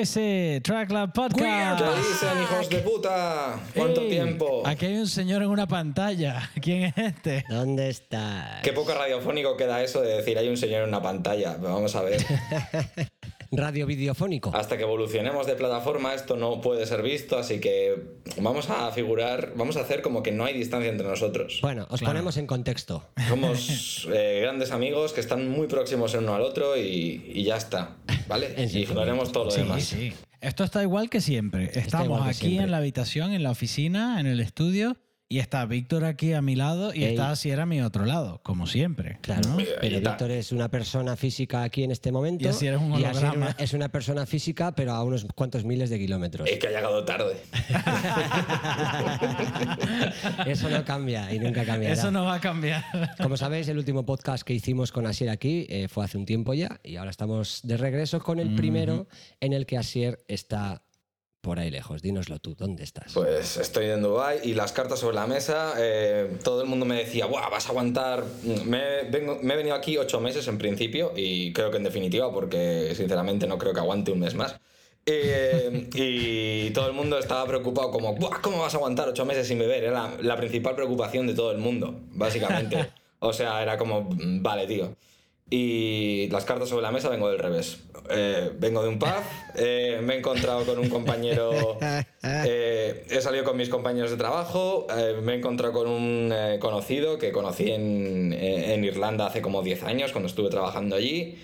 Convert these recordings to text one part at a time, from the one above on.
ese Tracklab Podcast. ¿Qué dicen, hijos de puta? ¿Cuánto Ey, tiempo? Aquí hay un señor en una pantalla. ¿Quién es este? ¿Dónde estás? Qué poco radiofónico queda eso de decir hay un señor en una pantalla. Vamos a ver. Radio videofónico. Hasta que evolucionemos de plataforma esto no puede ser visto, así que vamos a figurar, vamos a hacer como que no hay distancia entre nosotros. Bueno, os Claro. ponemos en contexto. Somos eh, grandes amigos que están muy próximos el uno al otro y, y ya está, ¿vale? Y todo lo Sí, demás. sí. Esto está igual que siempre. Estamos igual que aquí siempre. en la habitación, en la oficina, en el estudio. Y está Víctor aquí a mi lado y Ey. está Sierra a mi otro lado, como siempre. Claro, pero. Víctor es una persona física aquí en este momento. Y así eres un y así holograma. una- es una persona física, pero a unos cuantos miles de kilómetros. Es que ha llegado tarde. Eso no cambia y nunca cambiará. Eso no va a cambiar. Como sabéis, el último podcast que hicimos con Asier aquí eh, fue hace un tiempo ya y ahora estamos de regreso con el primero en el que Asier está por ahí lejos. Dínoslo tú, ¿dónde estás? Pues estoy en Dubai y las cartas sobre la mesa, eh, todo el mundo me decía, Buah, vas a aguantar. Me, vengo- me he venido aquí ocho meses en principio y creo que en definitiva, porque sinceramente no creo que aguante un mes más. Eh, y todo el mundo estaba preocupado como, "Buah, ¿cómo vas a aguantar ocho meses sin beber? Era la, la principal preocupación de todo el mundo, básicamente. O sea, era como, "Mm, vale, tío. Y las cartas sobre la mesa vengo del revés. Eh, vengo de un pub, eh, me he encontrado con un compañero, eh, he salido con mis compañeros de trabajo, me he encontrado con un conocido que conocí en, en Irlanda hace como 10 años cuando estuve trabajando allí.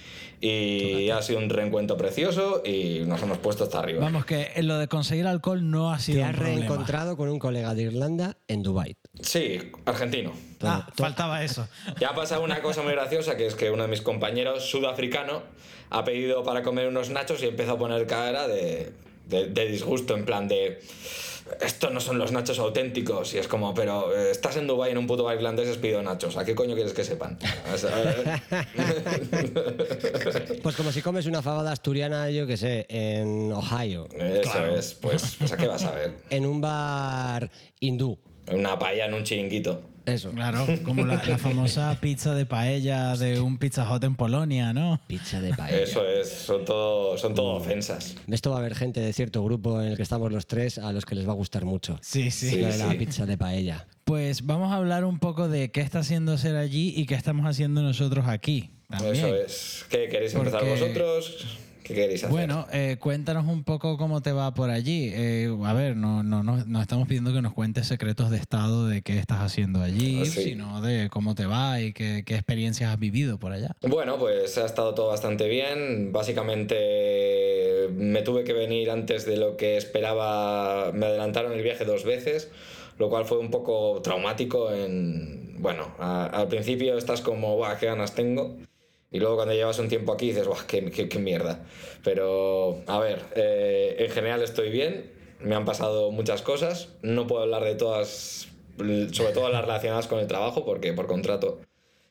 Y ha sido un reencuentro precioso y nos hemos puesto hasta arriba. Vamos, que en lo de conseguir alcohol no ha sido Te un has problema. reencontrado con un colega de Irlanda en Dubai. Sí, argentino. Ah, faltaba eso. Ya ha pasado una cosa muy graciosa, que es que uno de mis compañeros sudafricano ha pedido para comer unos nachos y empezó a poner cara de, de- de disgusto, en plan de... Estos no son los nachos auténticos. Y es como, pero eh, estás en Dubai en un puto bar irlandés y has pedido nachos. ¿A qué coño quieres que sepan? O sea, Pues como si comes una fabada asturiana, yo que sé, en Ohio, Eso es, pues, pues ¿a qué vas a ver? en un bar hindú. Una paella en un chiringuito. Eso. Claro, como la, la famosa pizza de paella de un Pizza Hut en Polonia, ¿no? Pizza de paella. Eso es, son todo, son todo ofensas. Esto va a haber gente de cierto grupo en el que estamos los tres a los que les va a gustar mucho. Sí, sí. Sí, de la pizza de paella. Pues vamos a hablar un poco de qué está haciendo ser allí y qué estamos haciendo nosotros aquí. También. Eso es. ¿Qué queréis empezar Porque- vosotros? ¿Qué queréis hacer? Bueno, eh, cuéntanos un poco cómo te va por allí. Eh, a ver, no, no, no, no estamos pidiendo que nos cuentes secretos de estado de qué estás haciendo allí, Ah, sí. sino de cómo te va y qué, qué experiencias has vivido por allá. Bueno, pues ha estado todo bastante bien. Básicamente me tuve que venir antes de lo que esperaba. Me adelantaron el viaje dos veces, lo cual fue un poco traumático. En bueno, a- al principio estás como, guau, qué ganas tengo. Y luego cuando llevas un tiempo aquí dices, guau, qué, qué- qué mierda. Pero, a ver, eh, en general estoy bien. Me han pasado muchas cosas. No puedo hablar de todas, sobre todo las relacionadas con el trabajo, porque por contrato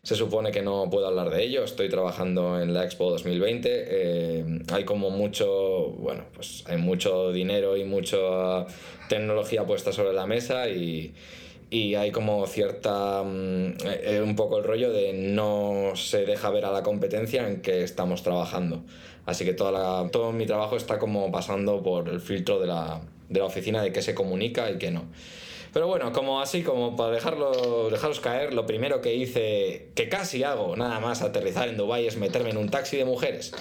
se supone que no puedo hablar de ello. Estoy trabajando en la Expo 2020. eh, hay como mucho, bueno, pues hay mucho dinero y mucha tecnología puesta sobre la mesa y, y hay como cierta, mm, eh, eh, un poco el rollo de no se deja ver a la competencia en que estamos trabajando. Así que toda la- todo mi trabajo está como pasando por el filtro de la, de la oficina de qué se comunica y qué no. Pero bueno, como así, como para dejarlo, dejaros caer, lo primero que hice, que casi hago, nada más aterrizar en Dubái, es meterme en un taxi de mujeres.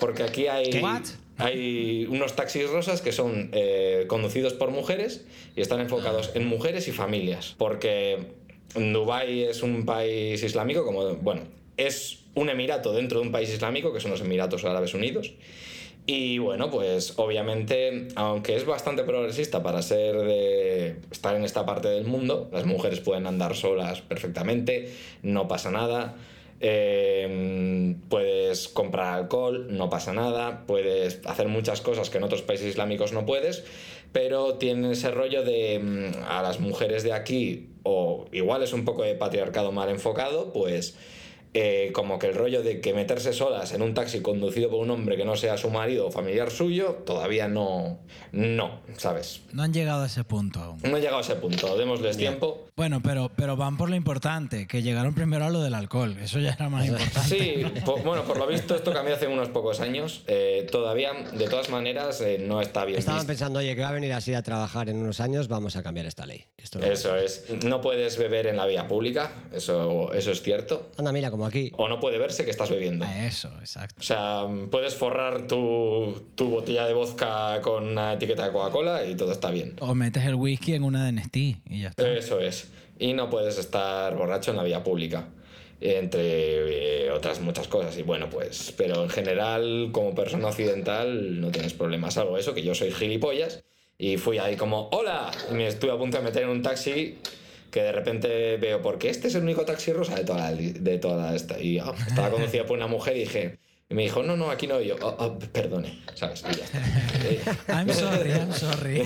Porque aquí hay, What? Hay unos taxis rosas que son eh, conducidos por mujeres y están enfocados en mujeres y familias. Porque Dubái es un país islámico, como, bueno, es un emirato dentro de un país islámico, que son los Emiratos Árabes Unidos. Y bueno, pues obviamente, aunque es bastante progresista para ser de estar en esta parte del mundo, las mujeres pueden andar solas perfectamente, no pasa nada. Eh, puedes comprar alcohol, no pasa nada. Puedes hacer muchas cosas que en otros países islámicos no puedes, pero tiene ese rollo de mm, a las mujeres de aquí, o igual es un poco de patriarcado mal enfocado, pues eh, como que el rollo de que meterse solas en un taxi conducido por un hombre que no sea su marido o familiar suyo, todavía no, no, ¿sabes? No han llegado a ese punto aún. No he llegado a ese punto, démosles tiempo. Bueno, pero, pero van por lo importante, que llegaron primero a lo del alcohol. Eso ya era más importante. Sí, po- bueno, por lo visto esto cambió hace unos pocos años. Eh, todavía, de todas maneras, eh, no está bien Estaban visto. pensando, oye, que va a venir así a trabajar en unos años, vamos a cambiar esta ley. Esto no- Eso es. No puedes beber en la vía pública, eso, eso es cierto. Anda, mira, como aquí. O no puede verse que estás bebiendo. Eso, exacto. O sea, puedes forrar tu, tu botella de vodka con una etiqueta de Coca-Cola y todo está bien. O metes el whisky en una de Nestí y ya está. Eso es. Y no puedes estar borracho en la vía pública. Entre eh, otras muchas cosas. Y bueno, pues. Pero en general, como persona occidental, no tienes problemas. Salvo eso, que yo soy gilipollas. Y fui ahí como, ¡Hola! Me estuve a punto de meter en un taxi. Que de repente veo, porque este es el único taxi rosa de toda de toda esta. Y ah, estaba conducido por una mujer y dije. Y me dijo, no, no, aquí no. Y yo, "Oh, oh, perdone. ¿Sabes? Y ya está. Eh, I'm sorry, I'm sorry.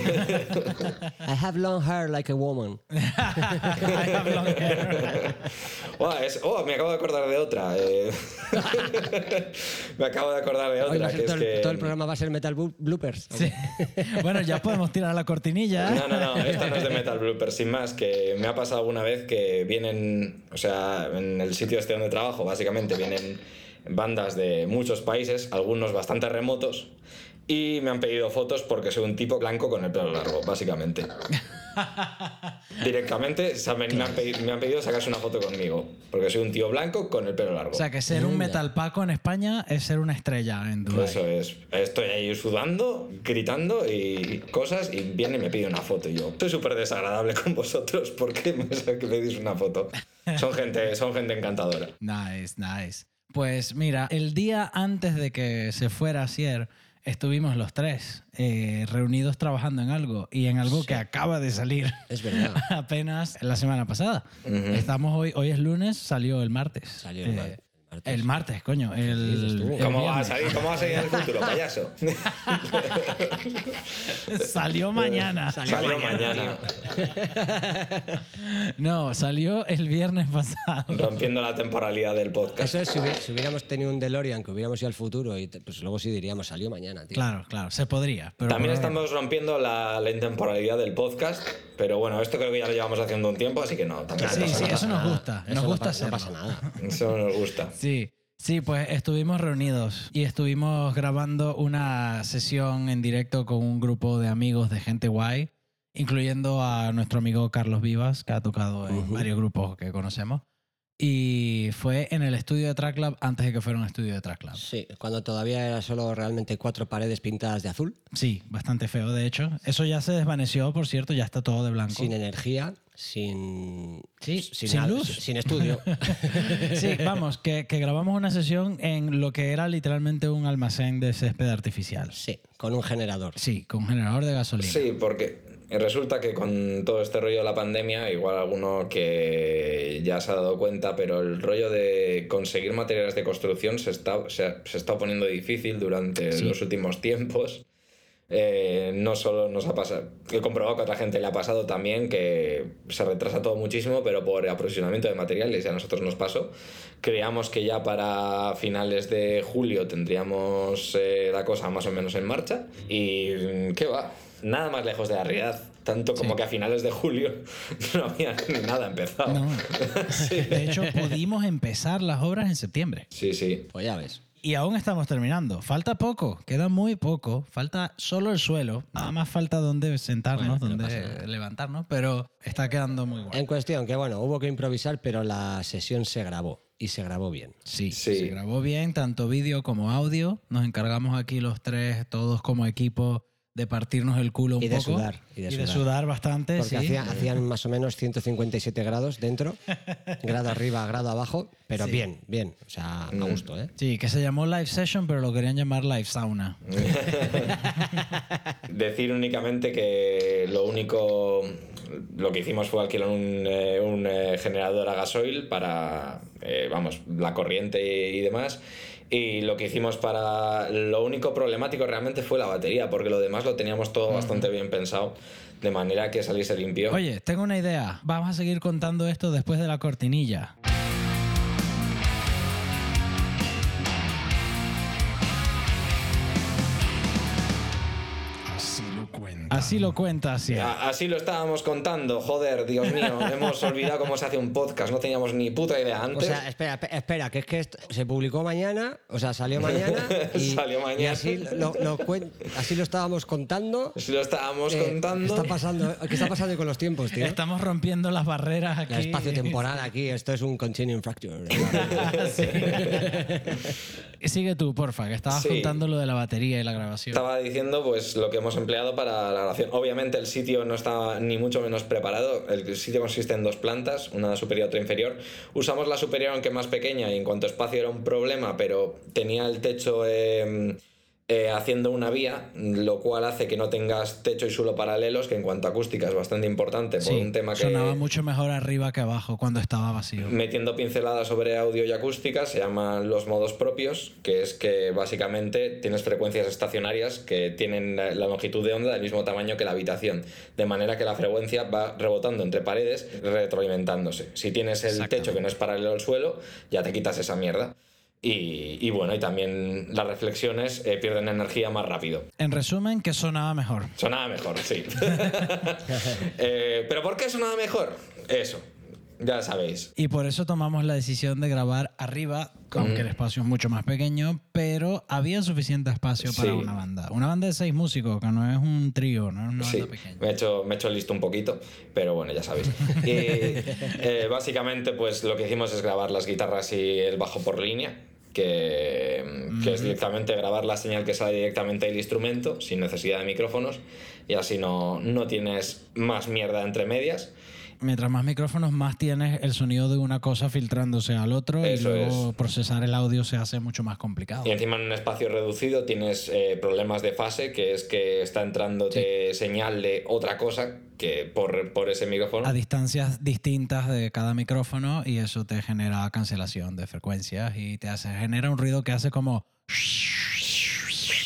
I have long hair like a woman. I have long hair. Es- oh, me acabo de acordar de otra. eh. me acabo de acordar de otra. Que es todo, el, que... todo el programa va a ser metal bloopers. Sí. Bueno, ya podemos tirar la cortinilla. No, no, no, esta no es de Metal Blooper, sin más, que me ha pasado alguna vez que vienen, o sea, en el sitio este donde trabajo, básicamente vienen bandas de muchos países, algunos bastante remotos, y me han pedido fotos porque soy un tipo blanco con el pelo largo, básicamente. Directamente me, han pedido, me han pedido sacarse una foto conmigo, porque soy un tío blanco con el pelo largo. O sea, que ser un metalpaco en España es ser una estrella en Dubái. Eso es. Estoy ahí sudando, gritando y cosas y viene y me pide una foto. Y yo, soy súper desagradable con vosotros. ¿Por qué me que pedís una foto? Son gente, son gente encantadora. Nice, nice. Pues mira, el día antes de que se fuera Asier, estuvimos los tres eh, reunidos trabajando en algo y en algo que acaba de salir Es verdad. apenas la semana pasada. Estamos hoy, hoy es lunes, salió el martes. Salió el Eh, mar- martes. El martes, coño. El, el ¿Cómo va a salir? ¿Cómo va a salir en el futuro, payaso? Salió mañana. Salió mañana, No, salió el viernes pasado. rompiendo la temporalidad del podcast. Eso es, si, hubi- si hubiéramos tenido un DeLorean, que hubiéramos ido al futuro, y pues luego sí diríamos, salió mañana, tío. Claro, claro, se podría. Pero También estamos rompiendo la, la intemporalidad del podcast, pero bueno, esto creo que ya lo llevamos haciendo un tiempo, así que no, también Sí, pasa sí, nada. eso nos gusta. Eso Nos no gusta pasa- hacerlo. No pasa nada. Eso nos gusta. Sí, sí, pues estuvimos reunidos y estuvimos grabando una sesión en directo con un grupo de amigos de gente guay, incluyendo a nuestro amigo Carlos Vivas, que ha tocado en varios grupos que conocemos. Y fue en el estudio de Track Lab antes de que fuera un estudio de Track Lab. Sí, cuando todavía era solo realmente cuatro paredes pintadas de azul, Sí, bastante feo, de hecho. Eso ya se desvaneció, por cierto, ya está todo de blanco. sin energía, sin, Sí, sin, luz. sin- sin estudio. Sí, vamos, que, que grabamos una sesión en lo que era literalmente un almacén de césped artificial. sí, con un generador. Sí, con generador de gasolina. Sí, porque resulta que con todo este rollo de la pandemia, igual alguno que ya se ha dado cuenta, pero el rollo de conseguir materiales de construcción se está, se, se está poniendo difícil durante Sí. los últimos tiempos. Eh, no solo nos ha pasado, he comprobado que a otra gente le ha pasado también que se retrasa todo muchísimo, pero por aprovisionamiento de materiales, ya a nosotros nos pasó. Creíamos que ya para finales de julio tendríamos eh, la cosa más o menos en marcha y ¿qué va? Nada más lejos de la realidad, tanto como Sí. que a finales de julio no había ni nada empezado. No. De hecho, pudimos empezar las obras en septiembre. Sí, sí. Pues ya ves. Y aún estamos terminando. Falta poco, queda muy poco. Falta solo el suelo. Nada más falta donde sentarnos, Bueno, donde levantarnos, pero está quedando muy guay. En cuestión, que bueno, hubo que improvisar, pero la sesión se grabó y se grabó bien. Sí, Sí. se grabó bien, tanto vídeo como audio. Nos encargamos aquí los tres, todos como equipo, de partirnos el culo un Y de poco. sudar, y de sudar. sudar bastante, Porque sí. hacían más o menos 157 grados dentro, grado arriba, grado abajo, pero Sí. bien, bien, o sea, a gusto, ¿eh? Sí, que se llamó Live Session, pero lo querían llamar Live Sauna. Decir únicamente que lo único, lo que hicimos fue alquilar un, eh, un, eh, generador a gasoil para, eh, vamos, la corriente y, y demás. Y lo que hicimos para, lo único problemático realmente fue la batería, porque lo demás lo teníamos todo bastante bien pensado, de manera que saliese limpio. Oye, tengo una idea. Vamos a seguir contando esto después de la cortinilla. Cuenta. Así lo cuenta así. Así lo estábamos contando, joder, Dios mío, hemos olvidado cómo se hace un podcast, no teníamos ni puta idea O antes. sea, espera, espe- espera, que es que esto se publicó mañana, o sea, salió mañana. Y, Salió mañana. y así, lo, lo cuen- así lo estábamos contando. Así lo estábamos Eh, contando. ¿qué, está pasando, ¿Qué está pasando con los tiempos, tío? Estamos rompiendo las barreras aquí. La espacio-temporal aquí, esto es un continuum fracture. Sigue tú, porfa, que estabas Sí. contando lo de la batería y la grabación. Estaba diciendo pues lo que hemos empleado para Obviamente el sitio no estaba ni mucho menos preparado. El sitio consiste en dos plantas, una superior y otra inferior. Usamos la superior aunque más pequeña y en cuanto a espacio era un problema, pero tenía el techo eh, eh, haciendo una vía, lo cual hace que no tengas techo y suelo paralelos, que en cuanto a acústica es bastante importante por Sí, un tema que... sonaba mucho mejor arriba que abajo cuando estaba vacío. metiendo pinceladas sobre audio y acústica, se llaman los modos propios, que es que básicamente tienes frecuencias estacionarias que tienen la la longitud de onda del mismo tamaño que la habitación, de manera que la frecuencia va rebotando entre paredes, retroalimentándose. Si tienes el techo que no es paralelo al suelo, ya te quitas esa mierda. Y, y bueno, y también las reflexiones eh, pierden energía más rápido. En resumen, que sonaba mejor. Sonaba mejor, sí. Eh, ¿Pero por qué sonaba mejor? Eso, ya sabéis. Y por eso tomamos la decisión de grabar arriba, aunque el espacio es mucho más pequeño, pero había suficiente espacio para Sí. una banda. Una banda de seis músicos, que no es un trío, no es una Sí, banda pequeña. me he, hecho, me he hecho listo un poquito, pero bueno, ya sabéis. Y eh, básicamente, pues lo que hicimos es grabar las guitarras y el bajo por línea, que, que es directamente grabar la señal que sale directamente del instrumento, sin necesidad de micrófonos, y así no, no tienes más mierda entre medias. Mientras más micrófonos, más tienes el sonido de una cosa filtrándose al otro Eso y luego es. procesar el audio se hace mucho más complicado. Y encima en un espacio reducido tienes eh, problemas de fase, que es que está entrando de señal de otra cosa que por, por ese micrófono. A distancias distintas de cada micrófono y eso te genera cancelación de frecuencias y te hace, genera un ruido que hace como...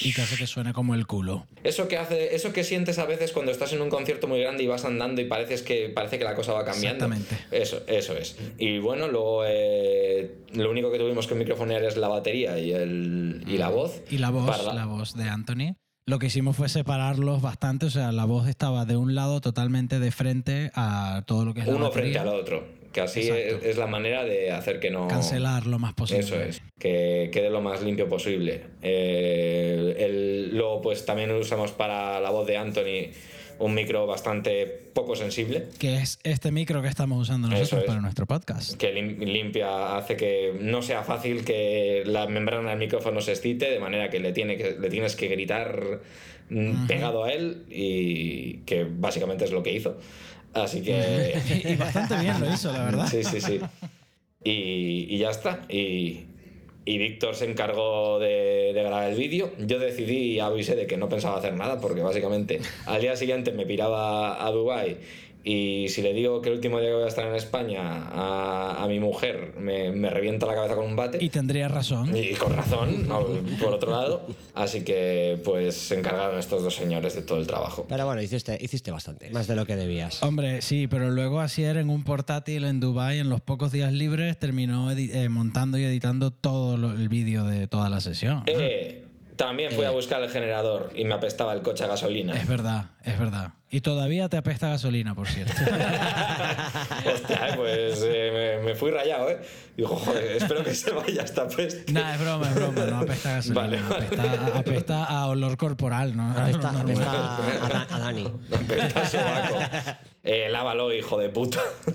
y que hace que suene como el culo. Eso que hace, eso que sientes a veces cuando estás en un concierto muy grande y vas andando y pareces que parece que la cosa va cambiando. Exactamente. Eso, eso es. Y bueno, luego eh, lo único que tuvimos que microfonear es la batería y el y la voz. Y la voz, Para- la voz de Anthony. Lo que hicimos fue separarlos bastante, o sea, la voz estaba de un lado totalmente de frente a todo lo que es la Uno batería. frente al otro. Que así es, es la manera de hacer que no. Cancelar lo más posible. Eso es, que quede lo más limpio posible. Eh, el- luego, pues también usamos para la voz de Anthony un micro bastante poco sensible. Que es este micro que estamos usando nosotros es. para nuestro podcast. que lim- limpia, hace que no sea fácil que la membrana del micrófono se excite, de manera que le, tiene que, le tienes que gritar mm, pegado a él y que básicamente es lo que hizo. Así que... y bastante bien lo hizo, la verdad. Sí, sí, sí. Y, y ya está. Y, y Víctor se encargó de, de grabar el vídeo. Yo decidí y avisé de que no pensaba hacer nada porque básicamente al día siguiente me piraba a Dubai y si le digo que el último día que voy a estar en España a, a mi mujer me, me revienta la cabeza con un bate. Y tendría razón. Y con razón, por otro lado. Así que pues se encargaron estos dos señores de todo el trabajo. Pero bueno, hiciste, hiciste bastante, más de lo que debías. Hombre, sí, pero luego Asier en un portátil en Dubai en los pocos días libres terminó eh, montando y editando todo lo- el vídeo de toda la sesión. Eh, también fui a buscar el generador y me apestaba el coche a gasolina. Es verdad, es verdad. Y todavía te apesta gasolina, por cierto. Hostia, eh, pues eh, me, me fui rayado, ¿eh? Digo, joder, espero que se vaya esta peste. Nah, es broma, es broma, no apesta a gasolina. Vale, vale. Apesta, apesta a olor corporal, ¿no? Apesta, Normal. apesta a, Da- a Dani. Apesta a sobaco. Eh, lávalo, hijo de puta.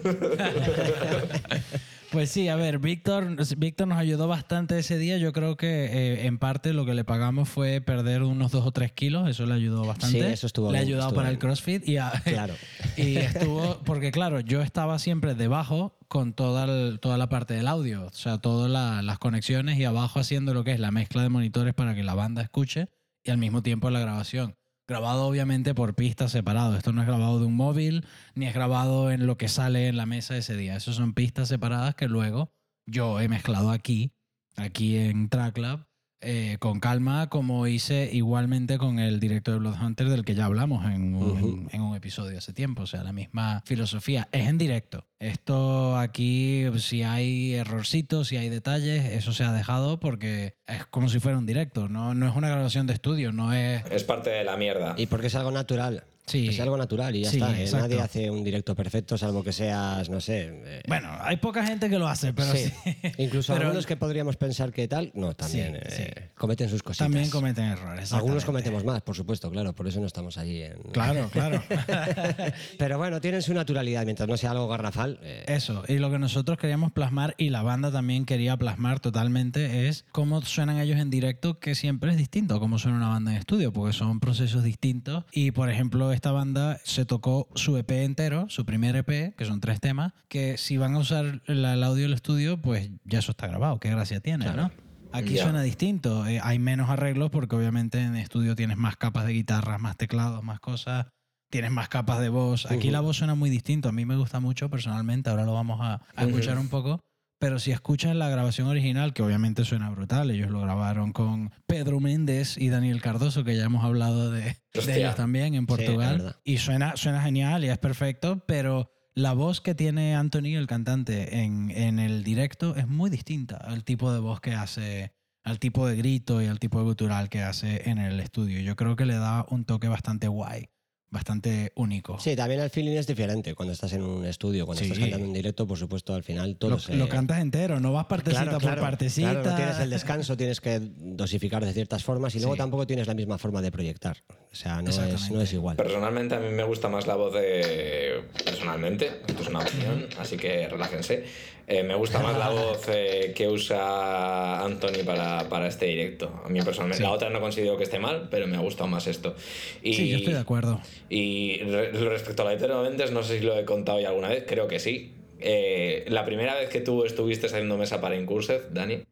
Pues sí, a ver, Víctor, Víctor nos ayudó bastante ese día. Yo creo que eh, en parte lo que le pagamos fue perder unos dos o tres kilos. Eso le ayudó bastante. Sí, eso estuvo Le ha ayudado para el. CrossFit y, a- Claro. y estuvo, porque claro, yo estaba siempre debajo con toda, el- toda la parte del audio, o sea, todas la- las conexiones y abajo haciendo lo que es la mezcla de monitores para que la banda escuche y al mismo tiempo la grabación. Grabado obviamente por pistas separado. Esto no es grabado de un móvil ni es grabado en lo que sale en la mesa ese día. Eso son pistas separadas que luego yo he mezclado aquí, aquí en TrackLab, eh, con calma, como hice igualmente con el directo de Bloodhunter del que ya hablamos en un, en un episodio hace tiempo. O sea, la misma filosofía. Es en directo. Esto aquí, si hay errorcitos, si hay detalles, eso se ha dejado porque es como si fuera un directo. No, no es una grabación de estudio, no es... Es parte de la mierda. Y porque es algo natural. Sí. Que sea algo natural y ya Sí, está. ¿eh? Nadie hace un directo perfecto, salvo que seas, no sé. eh, Bueno, hay poca gente que lo hace, pero sí. sí. Incluso Pero algunos que podríamos pensar que tal, no, también eh, cometen sus cositas. También cometen errores. Algunos cometemos más, por supuesto, claro, por eso no estamos allí en... Claro, claro. Pero bueno, tienen su naturalidad, mientras no sea algo garrafal. Eso, y lo que nosotros queríamos plasmar y la banda también quería plasmar totalmente es cómo suenan ellos en directo, que siempre es distinto a cómo suena una banda en estudio, porque son procesos distintos. Y por ejemplo, esta banda se tocó su EP entero, su primer EP, que son tres temas, que si van a usar la- el audio del estudio, pues ya eso está grabado, qué gracia tiene, ¿no? Aquí Ya. suena distinto, eh, hay menos arreglos porque obviamente en estudio tienes más capas de guitarras, más teclados, más cosas, tienes más capas de voz. Aquí Ujú. la voz suena muy distinto, a mí me gusta mucho personalmente, ahora lo vamos a, a Ujú. escuchar un poco. Pero si escuchas la grabación original, que obviamente suena brutal, ellos lo grabaron con Pedro Méndez y Daniel Cardoso, que ya hemos hablado de, de ellos también en Portugal. y suena, suena genial y es perfecto, pero la voz que tiene Anthony, el cantante, en, en el directo es muy distinta al tipo de voz que hace, al tipo de grito y al tipo de gutural que hace en el estudio. Yo creo que le da un toque bastante guay, bastante único. Sí, también el feeling es diferente cuando estás en un estudio, cuando Sí. estás cantando en directo, por supuesto, al final todo lo, se... lo cantas entero, no vas partecita Claro, por claro, partecita. claro, no tienes el descanso, tienes que dosificar de ciertas formas y luego Sí. tampoco tienes la misma forma de proyectar. O sea, no, es, no es igual. Personalmente a mí me gusta más la voz de... Personalmente, esto es una opinión, así que relájense. Eh, me gusta más la voz eh, que usa Anthony para, para este directo. A mí personalmente, Sí. la otra no considero que esté mal, pero me ha gustado más esto. Y, Sí, yo estoy de acuerdo. Y re- respecto a la de Méndez, no sé si lo he contado ya alguna vez, creo que sí. Eh, la primera vez que tú estuviste haciendo mesa para Incursed, Dani,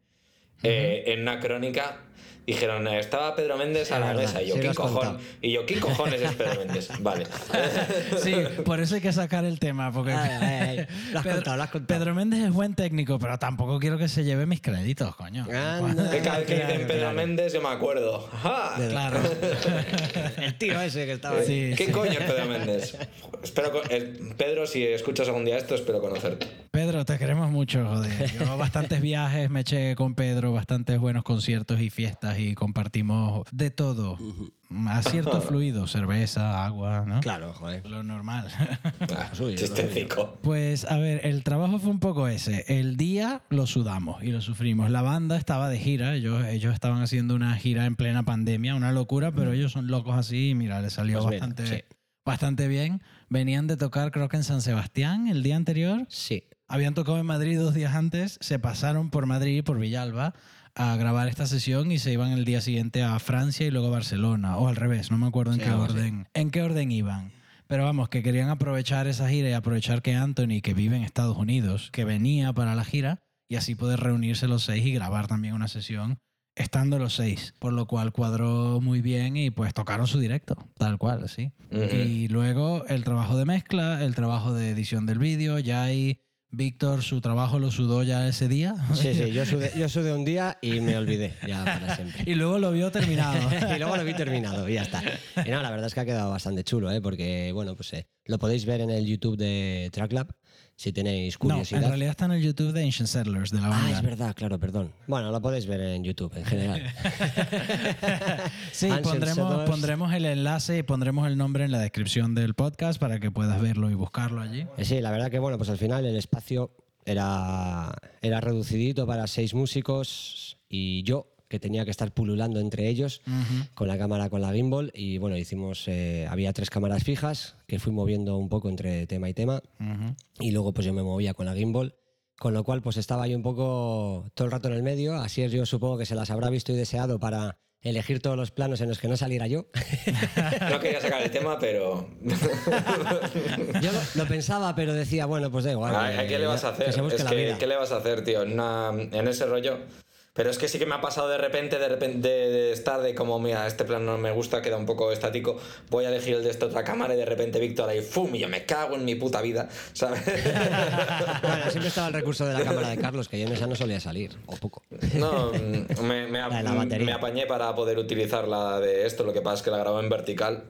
en una crónica dijeron, eh, estaba Pedro Méndez a la verdad, mesa. Y yo, sí ¿qué cojón? contado. Y yo, ¿qué cojones es Pedro Méndez? Vale. Sí, por eso hay que sacar el tema. Porque Ay, ay, ay. Lo has Pedro, contado, lo has contado. Pedro Méndez es buen técnico, pero tampoco quiero que se lleve mis créditos, coño. Anda. Que cada vez que dicen Pedro claro. Méndez, yo me acuerdo. ¡Ja! Claro. El tío ese que estaba ahí. Sí, ¿Qué sí. coño es Pedro Méndez? Espero eh, Pedro, si escuchas algún día esto, espero conocerte. Pedro, te queremos mucho, joder. Yo bastantes viajes me eché con Pedro, bastantes buenos conciertos y fiestas y compartimos de todo. Aciertos fluidos, cerveza, agua, ¿no? Claro, joder. Lo normal. Ah, suyo, chistecico. Pues a ver, el trabajo fue un poco ese. El día lo sudamos y lo sufrimos. La banda estaba de gira, ellos, ellos estaban haciendo una gira en plena pandemia, una locura, pero ellos son locos así y mira, les salió Pues bastante, sí. bastante bien. Venían de tocar creo que en San Sebastián el día anterior. Sí. Habían tocado en Madrid dos días antes, se pasaron por Madrid, por Villalba, a grabar esta sesión y se iban el día siguiente a Francia y luego a Barcelona, o al revés, no me acuerdo en Sí, qué orden, en qué orden iban. Pero vamos, que querían aprovechar esa gira y aprovechar que Anthony, que vive en Estados Unidos, que venía para la gira, y así poder reunirse los seis y grabar también una sesión estando los seis. Por lo cual cuadró muy bien y pues tocaron su directo, tal cual, sí. Y luego el trabajo de mezcla, el trabajo de edición del vídeo, ya ahí Víctor su trabajo lo sudó ya ese día. Sí, sí, yo sudé, yo sudé un día y me olvidé ya para siempre. y luego lo vio terminado. y luego lo vi terminado y ya está. Y no, la verdad es que ha quedado bastante chulo, ¿eh? porque bueno, pues eh, lo podéis ver en el YouTube de Tracklab si tenéis no, en curiosidad. realidad está en el YouTube de Ancient Settlers, de la Ah, banda. es verdad, claro, perdón. Bueno, lo podéis ver en YouTube en general. Sí, pondremos, pondremos el enlace y pondremos el nombre en la descripción del podcast para que puedas verlo y buscarlo allí. Eh, Sí, la verdad que bueno, pues al final el espacio era, era reducidito para seis músicos y yo, que tenía que estar pululando entre ellos con la cámara, con la gimbal. Y bueno, hicimos, eh, había tres cámaras fijas que fui moviendo un poco entre tema y tema. Y luego pues yo me movía con la gimbal. Con lo cual pues estaba yo un poco todo el rato en el medio. Así es, yo supongo que se las habrá visto y deseado para elegir todos los planos en los que no saliera yo. No quería sacar el tema, pero. Yo lo, lo pensaba, pero decía, bueno, pues da igual. Ay, ay, ¿Qué le vas a hacer? Que es que. ¿Qué le vas a hacer, tío? En, una- en ese rollo. Pero es que sí que me ha pasado de repente, de repente, de, estar de como, mira, este plan no me gusta, queda un poco estático, voy a elegir el de esta otra cámara y de repente Víctor ahí, ¡fum! Y yo me cago en mi puta vida, ¿sabes? Bueno, siempre estaba el recurso de la cámara de Carlos, que yo en esa no solía salir, o poco. No, mm, me, me, batería. me apañé para poder utilizar la de esto, lo que pasa es que la grabó en vertical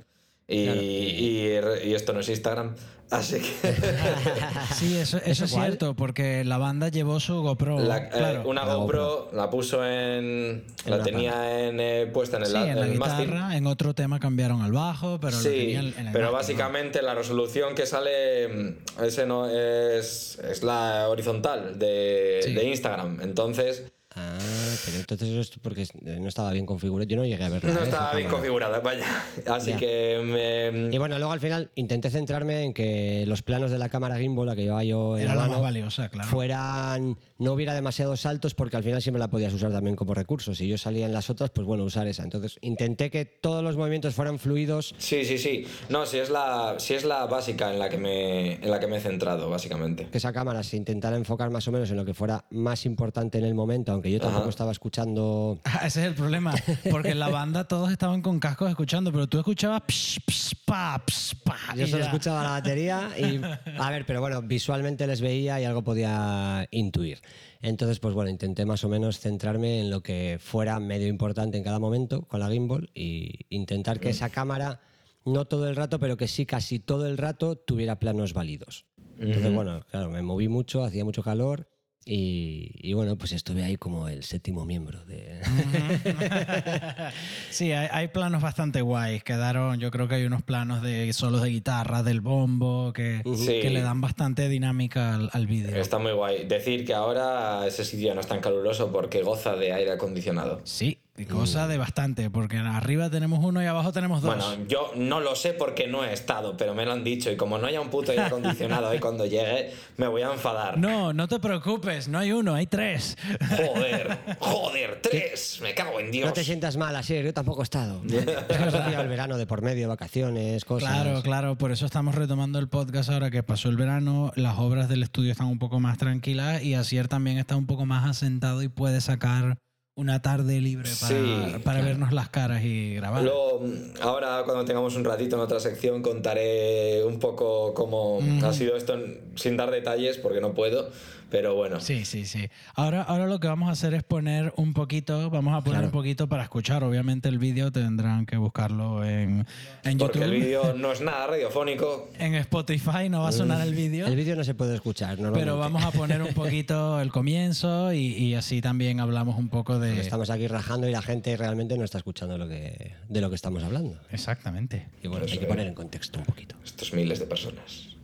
Y, Claro. y- y esto no es Instagram. Así que Sí, eso, eso es cuál? cierto, porque la banda llevó su GoPro. la- eh, una la GoPro la puso en. la tenía en, eh, puesta en el, Sí, la- en la mástil. guitarra, en otro tema cambiaron al bajo, pero lo Sí, tenían en el pero mástil, ¿no? básicamente la resolución que sale mm, ese no es, es la horizontal de, Sí. de Instagram. Entonces Ah, pero entonces eso es porque eh, no estaba bien configurado. Yo no llegué a verlo. no ¿eh? estaba bien configurada, vaya. Así Ya. que me, Y bueno, luego al final intenté centrarme en que los planos de la cámara gimbal, la que llevaba yo en Era la la mano, más valiosa, claro. fueran no hubiera demasiados saltos porque al final siempre la podías usar también como recurso. Si yo salía en las otras, pues bueno, usar esa. Entonces intenté que todos los movimientos fueran fluidos. Sí, sí, sí. No, sí es la, sí es la básica en la que me, en la que me he centrado, básicamente. Que esa cámara se intentara enfocar más o menos en lo que fuera más importante en el momento, aunque yo tampoco Ajá. estaba escuchando. Ah, Ese es el problema, porque en la banda todos estaban con cascos escuchando, pero tú escuchabas psh, psh, pa, psh, pa, Yo solo ya. escuchaba la batería y. A ver, pero bueno, visualmente les veía y algo podía intuir. Entonces, pues bueno, intenté más o menos centrarme en lo que fuera medio importante en cada momento con la gimbal y intentar que esa cámara, no todo el rato, pero que sí casi todo el rato tuviera planos válidos. Entonces, bueno, claro, me moví mucho, hacía mucho calor y, y bueno, pues estuve ahí como el séptimo miembro de... Sí, hay, hay planos bastante guays. Quedaron, yo creo que hay unos planos de solos de guitarra, del bombo, que, Sí. que le dan bastante dinámica al, al vídeo. Está muy guay. Decir que ahora ese sitio no es tan caluroso porque goza de aire acondicionado. Sí, cosa de bastante, porque arriba tenemos uno y abajo tenemos dos. Bueno, yo no lo sé porque no he estado, pero me lo han dicho. Y como no haya un puto aire acondicionado ahí cuando llegue, me voy a enfadar. no, no te preocupes, no hay uno, hay tres. Joder, joder, tres. Me cago en Dios. No te sientas mal, así, yo tampoco he estado. Es que nos ha pillado el verano de por medio, vacaciones, cosas. Claro, claro, por eso estamos retomando el podcast ahora que pasó el verano, las obras del estudio están un poco más tranquilas y Asier también está un poco más asentado y puede sacar una tarde libre para, Sí, para vernos las caras y grabar. Luego, ahora cuando tengamos un ratito en otra sección, contaré un poco cómo ha sido esto sin dar detalles porque no puedo. Pero bueno, Sí, sí, sí. Ahora, ahora lo que vamos a hacer es poner un poquito, vamos a poner Claro. un poquito para escuchar. Obviamente el vídeo tendrán que buscarlo en, en porque YouTube. el vídeo no es nada radiofónico. En Spotify no va a sonar el vídeo. El vídeo no se puede escuchar, normalmente. Pero vamos a poner un poquito el comienzo y, y así también hablamos un poco de... Estamos aquí rajando y la gente realmente no está escuchando lo que, de lo que estamos hablando. Exactamente. Y bueno, hay que poner en contexto un poquito. Estos miles de personas.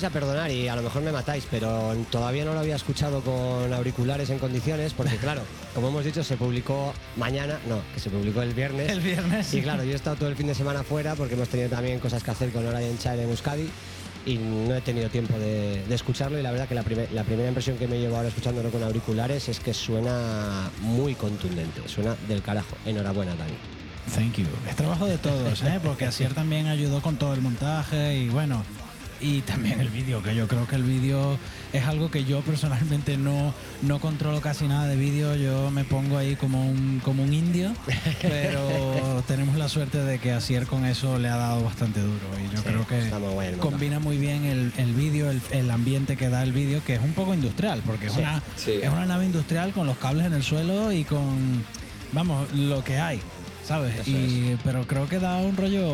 Vais a perdonar y a lo mejor me matáis, pero todavía no lo había escuchado con auriculares en condiciones, porque claro, como hemos dicho, se publicó mañana, no, que se publicó el viernes. El viernes. Y claro, yo he estado todo el fin de semana fuera porque hemos tenido también cosas que hacer con Orion Child en Euskadi y no he tenido tiempo de, de escucharlo y la verdad que la, primer- la primera impresión que me llevo ahora escuchándolo con auriculares es que suena muy contundente, suena del carajo. Enhorabuena, Dani. Thank you. Es trabajo de todos, ¿eh? porque Asier también ayudó con todo el montaje y bueno, y también el vídeo, que yo creo que el vídeo es algo que yo personalmente no, no controlo casi nada de vídeo, yo me pongo ahí como un, como un indio, pero tenemos la suerte de que Asier con eso le ha dado bastante duro y yo Sí, creo que muy bueno combina muy bien el, el vídeo, el, el ambiente que da el vídeo, que es un poco industrial, porque es, Sí, una, sí. es una nave industrial con los cables en el suelo y con, vamos, lo que hay. ¿Sabes? Y, pero creo que da un rollo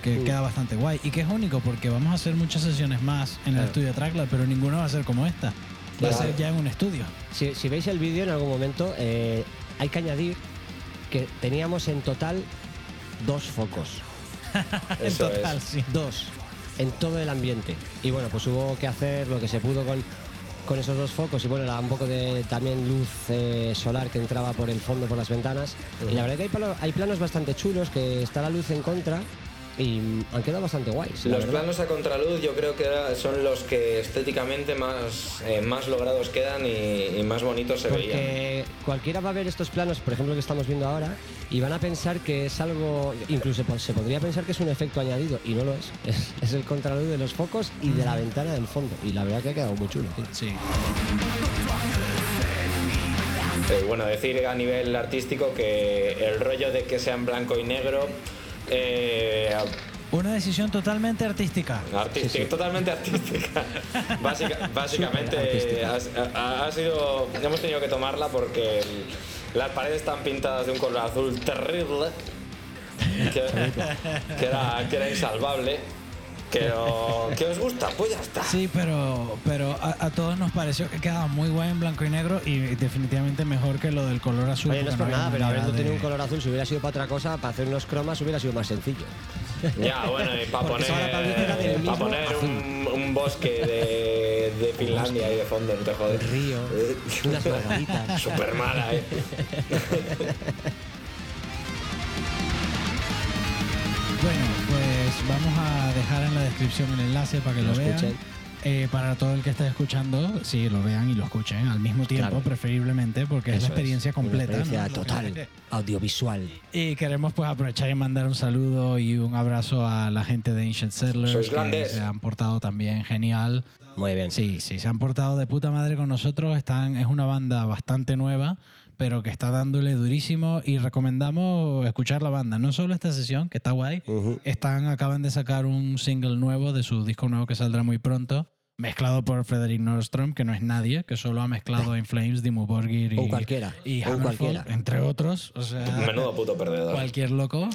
que queda bastante guay y que es único porque vamos a hacer muchas sesiones más en el Claro. estudio Trackler, pero ninguna va a ser como esta. Va a ser ya en un estudio. Si, si veis el vídeo en algún momento, eh, hay que añadir que teníamos en total dos focos. en Eso total, es. sí. Dos. En todo el ambiente. Y bueno, pues hubo que hacer lo que se pudo con, con esos dos focos y bueno, era un poco de también luz eh, solar que entraba por el fondo, por las ventanas. Y la verdad que hay planos bastante chulos, que está la luz en contra y han quedado bastante guays. Los verdad. planos a contraluz yo creo que son los que estéticamente más, eh, más logrados quedan y, y más bonitos se veían. Porque cualquiera va a ver estos planos, por ejemplo, que estamos viendo ahora, y van a pensar que es algo, incluso se podría pensar que es un efecto añadido, y no lo es. Es, es el contraluz de los focos y de la ventana del fondo. Y la verdad que ha quedado muy chulo. tío. Sí. Eh, bueno, decir a nivel artístico que el rollo de que sea en blanco y negro, eh, Una decisión totalmente artística. artística, totalmente artística. Básica- básicamente Superartística. ha, ha sido, hemos tenido que tomarla porque las paredes están pintadas de un color azul terrible, que, que era, que era insalvable. Que, o- que os gusta, pues ya está. Sí, pero, pero a, a todos nos pareció que quedaba muy guay en blanco y negro y definitivamente mejor que lo del color azul. Oye, no es por nada, pero habiendo de- tenido un color azul, si hubiera sido para otra cosa, para hacer unos cromas hubiera sido más sencillo. Ya, bueno, y para Porque poner, un, un bosque de, de Finlandia ahí de fondo, no te jodes. El río, unas margaritas. Súper mala, eh. Bueno, pues vamos a dejar en la descripción el enlace para que Lo lo, vean. escuchen. Eh, para todo el que esté escuchando, sí, lo vean y lo escuchen al mismo tiempo, Claro. preferiblemente, porque es Eso la experiencia Una completa. experiencia ¿no? total, audiovisual. Y queremos pues aprovechar y mandar un saludo y un abrazo a la gente de Ancient Settlers Sois que grandes. se han portado también genial. Muy bien. Sí, sí, se han portado de puta madre con nosotros. Están, es una banda bastante nueva, pero que está dándole durísimo y recomendamos escuchar la banda. No solo esta sesión, que está guay, Ujú. están, acaban de sacar un single nuevo de su disco nuevo que saldrá muy pronto. Mezclado por Frederick Nordstrom, que no es nadie, que solo ha mezclado In Flames, Dimmu Borgir y, Un cualquiera, y Hammerfall, cualquiera. entre otros. O sea, Menudo puto perdedor. cualquier loco.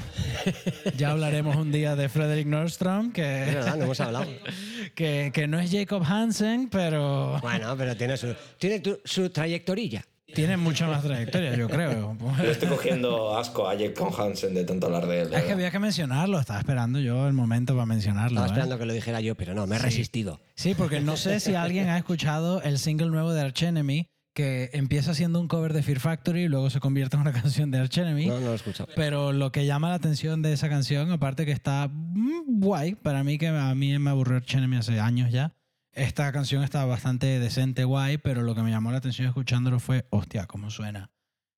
Ya hablaremos un día de Frederick Nordstrom, Es que, verdad, no hemos hablado. que, que no es Jacob Hansen, pero Bueno, pero tiene su, tiene tu- su trayectorilla. Tiene mucha más trayectoria, yo creo. Le estoy cogiendo asco a Jake Con Hansen de tanto hablar de él. Es que había que mencionarlo, estaba esperando yo el momento para mencionarlo. Estaba ¿eh? esperando que lo dijera yo, pero no, me he resistido. Sí, porque no sé si alguien ha escuchado el single nuevo de Arch Enemy, que empieza siendo un cover de Fear Factory y luego se convierte en una canción de Arch Enemy. No, no lo he escuchado. Pero lo que llama la atención de esa canción, aparte que está mm, guay, para mí que a mí me aburrió Arch Enemy hace años ya, esta canción está bastante decente, guay, pero lo que me llamó la atención escuchándolo fue, hostia, cómo suena.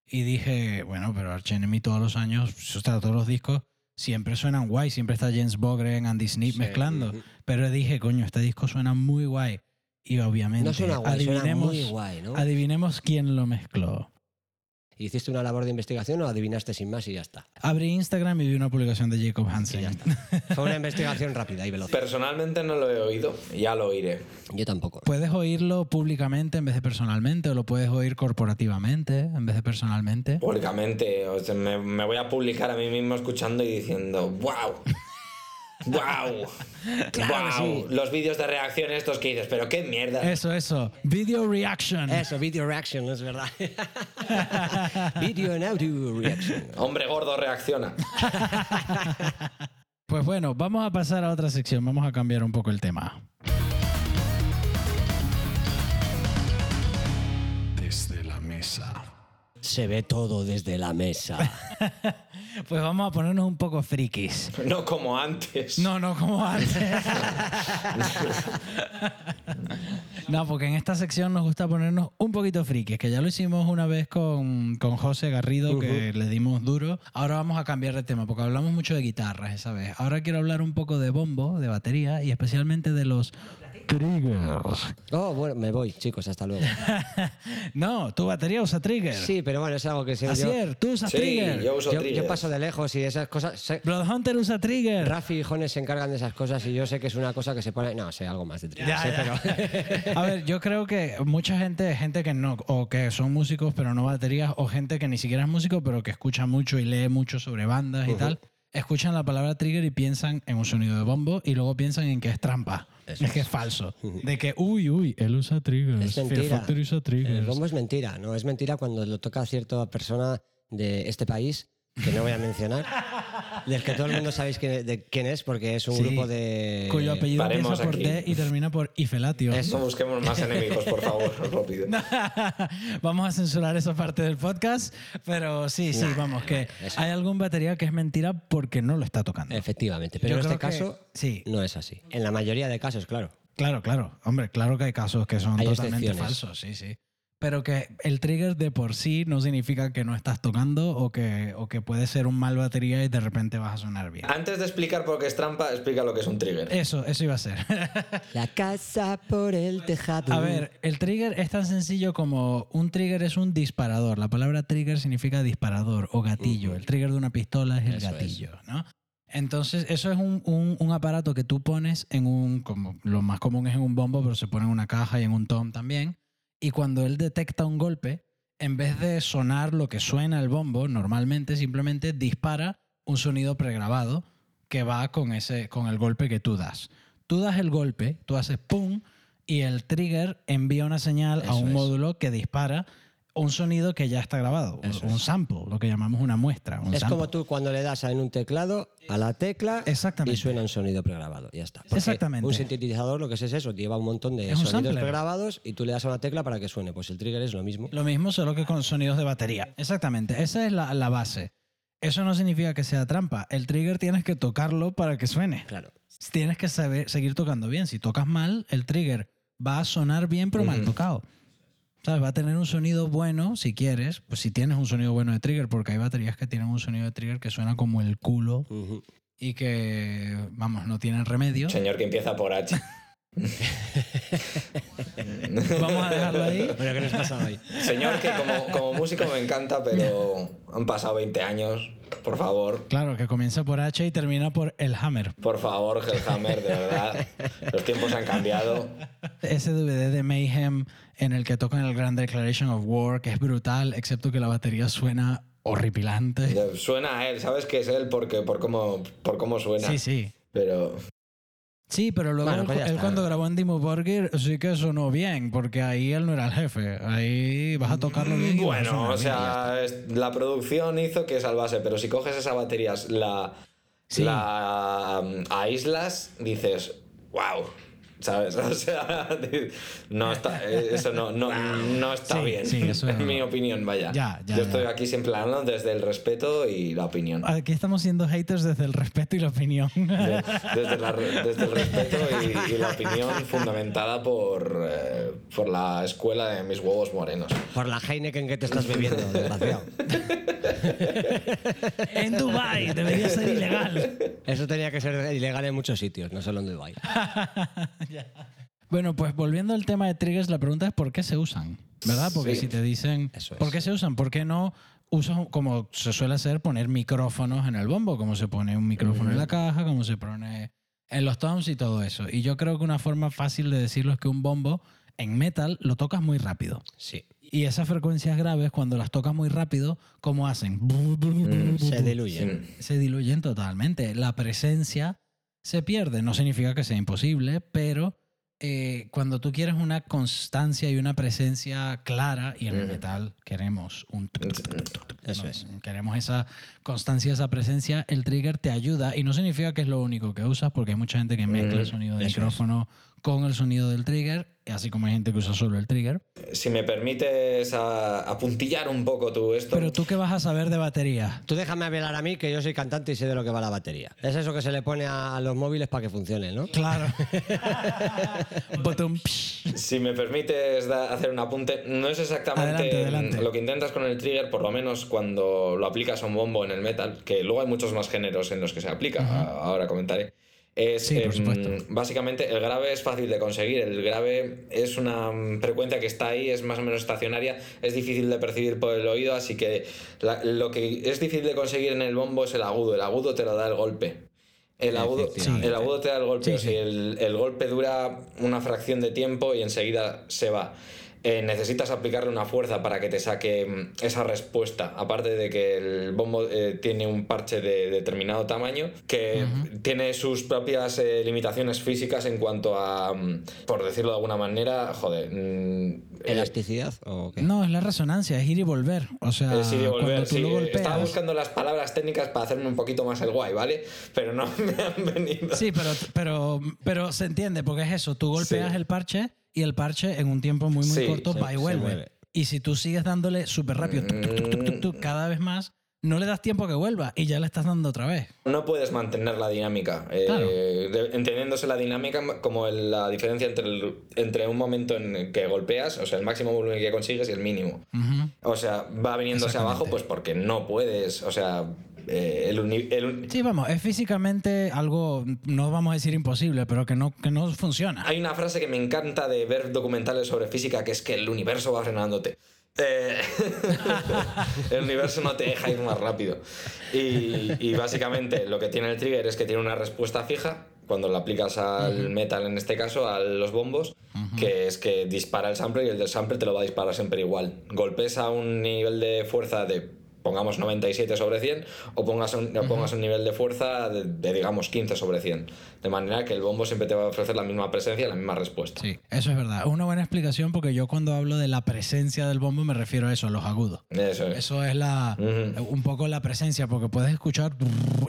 Y dije, bueno, pero Arch Enemy todos los años, o sea, todos los discos, siempre suenan guay, siempre está James Bogren, Andy Sí, mezclando. Pero dije, coño, este disco suena muy guay. Y obviamente, No suena guay, suena muy guay, ¿no? adivinemos quién lo mezcló. ¿Hiciste una labor de investigación o adivinaste sin más y ya está? Abrí Instagram y vi una publicación de Jacob Y ya Hansen. está. Fue una investigación rápida y veloz. Personalmente no lo he oído, ya lo oiré. Yo tampoco. Puedes oírlo públicamente en vez de personalmente, o lo puedes oír corporativamente en vez de personalmente. Públicamente, o sea, me, me voy a publicar a mí mismo escuchando y diciendo, ¡wow! ¡Wow! Claro ¡Wow! Los vídeos de reacción estos que dices, pero qué mierda. Eso, eso. Video reaction. Eso, video reaction, es verdad. video and audio reaction. Hombre gordo reacciona. Pues bueno, vamos a pasar a otra sección. Vamos a cambiar un poco el tema. Se ve todo desde la mesa. Pues vamos a ponernos un poco frikis. No como antes. No, no como antes. no, porque en esta sección nos gusta ponernos un poquito frikis, que ya lo hicimos una vez con, con José Garrido, que le dimos duro. Ahora vamos a cambiar de tema, porque hablamos mucho de guitarras esa vez. Ahora quiero hablar un poco de bombo, de batería y especialmente de los triggers. Oh, bueno, me voy, chicos, hasta luego. no, tu batería usa trigger. Sí, pero bueno, es algo que yo. Asier, tú usas Sí, trigger. yo uso Yo, triggers. yo paso de lejos y esas cosas. Bloodhunter usa trigger. Rafi y Jones se encargan de esas cosas y yo sé que es una cosa que se pone. No, sé algo más de triggers. Ya, sé, ya. pero- A ver, yo creo que mucha gente, gente que no, o que son músicos pero no baterías, o gente que ni siquiera es músico pero que escucha mucho y lee mucho sobre bandas y tal, escuchan la palabra trigger y piensan en un sonido de bombo y luego piensan en que es trampa. Eso es que es falso. De que, uy, uy, él usa triggers. Es mentira. Usa triggers. El bombo es mentira, no es mentira cuando lo toca a cierta persona de este país, que no voy a mencionar. del que todo el mundo sabéis quién, de quién es, porque es un Sí. grupo de. Cuyo apellido Paremos empieza por aquí. D y termina por Ifelatio. No busquemos más enemigos, por favor, os lo pido. vamos a censurar esa parte del podcast, pero sí, sí, vamos, que hay algún batería que es mentira porque no lo está tocando. Efectivamente, pero Yo en este caso sí. no es así. En la mayoría de casos, claro. Claro, claro. Hombre, claro que hay casos que son Hay totalmente excepciones. falsos, sí, sí. Pero que el trigger de por sí no significa que no estás tocando o que, o que puede ser un mal batería y de repente vas a sonar bien. Antes de explicar por qué es trampa, explica lo que es un trigger. Eso, eso iba a ser. La casa por el tejado. A ver, el trigger es tan sencillo como un trigger es un disparador. La palabra trigger significa disparador o gatillo. El trigger de una pistola es el Eso es. gatillo, ¿no? Entonces, eso es un, un- un aparato que tú pones en un, como lo más común es en un bombo, pero se pone en una caja y en un tom también. Y cuando él detecta un golpe, en vez de sonar lo que suena el bombo, normalmente simplemente dispara un sonido pregrabado que va con, ese, con el golpe que tú das. Tú das el golpe, tú haces pum, y el trigger envía una señal a un es. módulo que dispara un sonido que ya está grabado, un- Eso un es. sample, lo que llamamos una muestra. un Es sample. como tú cuando le das en un teclado a la tecla Exactamente. y suena un sonido pregrabado. Ya está. Porque Exactamente. Un sintetizador lo que es es eso, lleva un montón de Es sonidos pregrabados y tú le das a una tecla para que suene. Pues el trigger es lo mismo. Lo mismo, solo que con sonidos de batería. Exactamente, esa es la, la base. Eso no significa que sea trampa. El trigger tienes que tocarlo para que suene. Claro. Tienes que saber, seguir tocando bien. Si tocas mal, el trigger va a sonar bien, pero mal tocado. ¿Sabes? Va a tener un sonido bueno si quieres. Pues si tienes un sonido bueno de trigger, porque hay baterías que tienen un sonido de trigger que suena como el culo y que, vamos, no tienen remedio. Señor que empieza por H. Vamos a dejarlo ahí. Bueno, ¿qué nos pasa hoy? Señor que como, como músico me encanta, pero han pasado 20 años. Por favor, Claro, que comienza por H y termina por el hammer. por favor, Hellhammer, de verdad. Los tiempos han cambiado. ese DVD de Mayhem en el que tocan el Grand Declaration of War, que es brutal, excepto que la batería suena horripilante. Suena a él, sabes que es él porque, por, cómo, por cómo suena. Sí, sí. Pero Sí, pero luego Bueno, él, pues ya él está. cuando grabó en Dimmu Borgir sí que sonó bien, porque ahí él no era el jefe. Ahí vas a tocarlo bien. y bueno, o sea, la producción hizo que salvase, pero si coges esa batería, la, Sí. la um, aíslas, dices, wow. ¿Sabes? O sea, no está, eh, eso no, no, no está Sí, bien. sí, eso en mi opinión, vaya. Ya, ya, Yo ya. estoy aquí siempre hablando desde el respeto y la opinión. Aquí estamos siendo haters desde el respeto y la opinión. De- Desde, la desde el respeto y, y la opinión fundamentada por, eh, por la escuela de mis huevos morenos. Por la Heineken que te estás bebiendo, desgraciado. en Dubai debería ser ilegal. Eso tenía que ser ilegal en muchos sitios, no solo en Bueno, pues volviendo al tema de triggers, la pregunta es por qué se usan, ¿verdad? Porque Sí. si te dicen, Eso es. ¿por qué se usan? ¿Por qué no usan, como se suele hacer, poner micrófonos en el bombo? Como se pone un micrófono en la caja, como se pone en los toms y todo eso. Y yo creo que una forma fácil de decirlo es que un bombo en metal lo tocas muy rápido. Sí. Y esas frecuencias graves, cuando las tocas muy rápido, ¿cómo hacen? Se diluyen. se diluyen totalmente. La presencia se pierde. No significa que sea imposible, pero eh, cuando tú quieres una constancia y una presencia clara, y en el metal queremos un... Eso es. Queremos esa constancia, esa presencia, el trigger te ayuda y no significa que es lo único que usas porque hay mucha gente que mezcla el sonido es. micrófono con el sonido del trigger, así como hay gente que usa solo el trigger. Si me permites apuntillar un poco tú esto. Pero tú qué vas a saber de batería? Tú déjame hablar a mí, que yo soy cantante y sé de lo que va la batería. Es eso que se le pone a los móviles para que funcione, ¿no? Claro. Botón. Si me permites hacer un apunte, no es exactamente Adelante, adelante. lo que intentas con el trigger, por lo menos cuando lo aplicas a un bombo en el metal, que luego hay muchos más géneros en los que se aplica, ahora comentaré. Es, Sí, por em, básicamente el grave es fácil de conseguir. El grave es una mm, frecuencia que está ahí, es más o menos estacionaria, es difícil de percibir por el oído, así que la- lo que es difícil de conseguir en el bombo es el agudo. El agudo te lo da el golpe. El agudo, el agudo te da el golpe. Sí, o sea, sí. el, el golpe dura una fracción de tiempo y enseguida se va. Eh, necesitas aplicarle una fuerza para que te saque mm, esa respuesta. Aparte de que el bombo eh, tiene un parche de determinado tamaño que tiene sus propias eh, limitaciones físicas en cuanto a, mm, por decirlo de alguna manera, joder. mm, eh, ¿Elasticidad o qué? No, es la resonancia, es ir y volver. O sea, eh, sí, de volver, cuando tú sí. lo golpeas. Estaba buscando las palabras técnicas para hacerme un poquito más el guay, ¿vale? Pero no me han venido. Sí, pero, pero, pero se entiende, porque es eso. Tú golpeas Sí. el parche y el parche en un tiempo muy, muy Sí, corto se- va y vuelve. Y si tú sigues dándole súper rápido, tuc, tuc, tuc, tuc, cada vez más, no le das tiempo a que vuelva y ya le estás dando otra vez. No puedes mantener la dinámica. eh, de- entendiéndose la dinámica como el- la diferencia entre, el- entre un momento en el que golpeas, o sea, el máximo volumen que consigues y el mínimo. O sea, va viniéndose abajo pues porque no puedes, o sea, eh, el, uni- el uni- Sí, vamos, es físicamente algo, no vamos a decir imposible, pero que no, que no funciona. Hay una frase que me encanta de ver documentales sobre física que es que el universo va frenándote. Eh, el universo no te deja ir más rápido. Y, y básicamente lo que tiene el trigger es que tiene una respuesta fija cuando la aplicas al metal, en este caso, a los bombos, que es que dispara el sample y el del sample te lo va a disparar siempre igual. Golpes a un nivel de fuerza de pongamos 97 sobre 100 o pongas un, o pongas un nivel de fuerza de, de, digamos 15 sobre 100. De manera que el bombo siempre te va a ofrecer la misma presencia y la misma respuesta. Sí, eso es verdad. Es una buena explicación porque yo cuando hablo de la presencia del bombo me refiero a eso, a los agudos. Eso es. Eso es la, un poco la presencia, porque puedes escuchar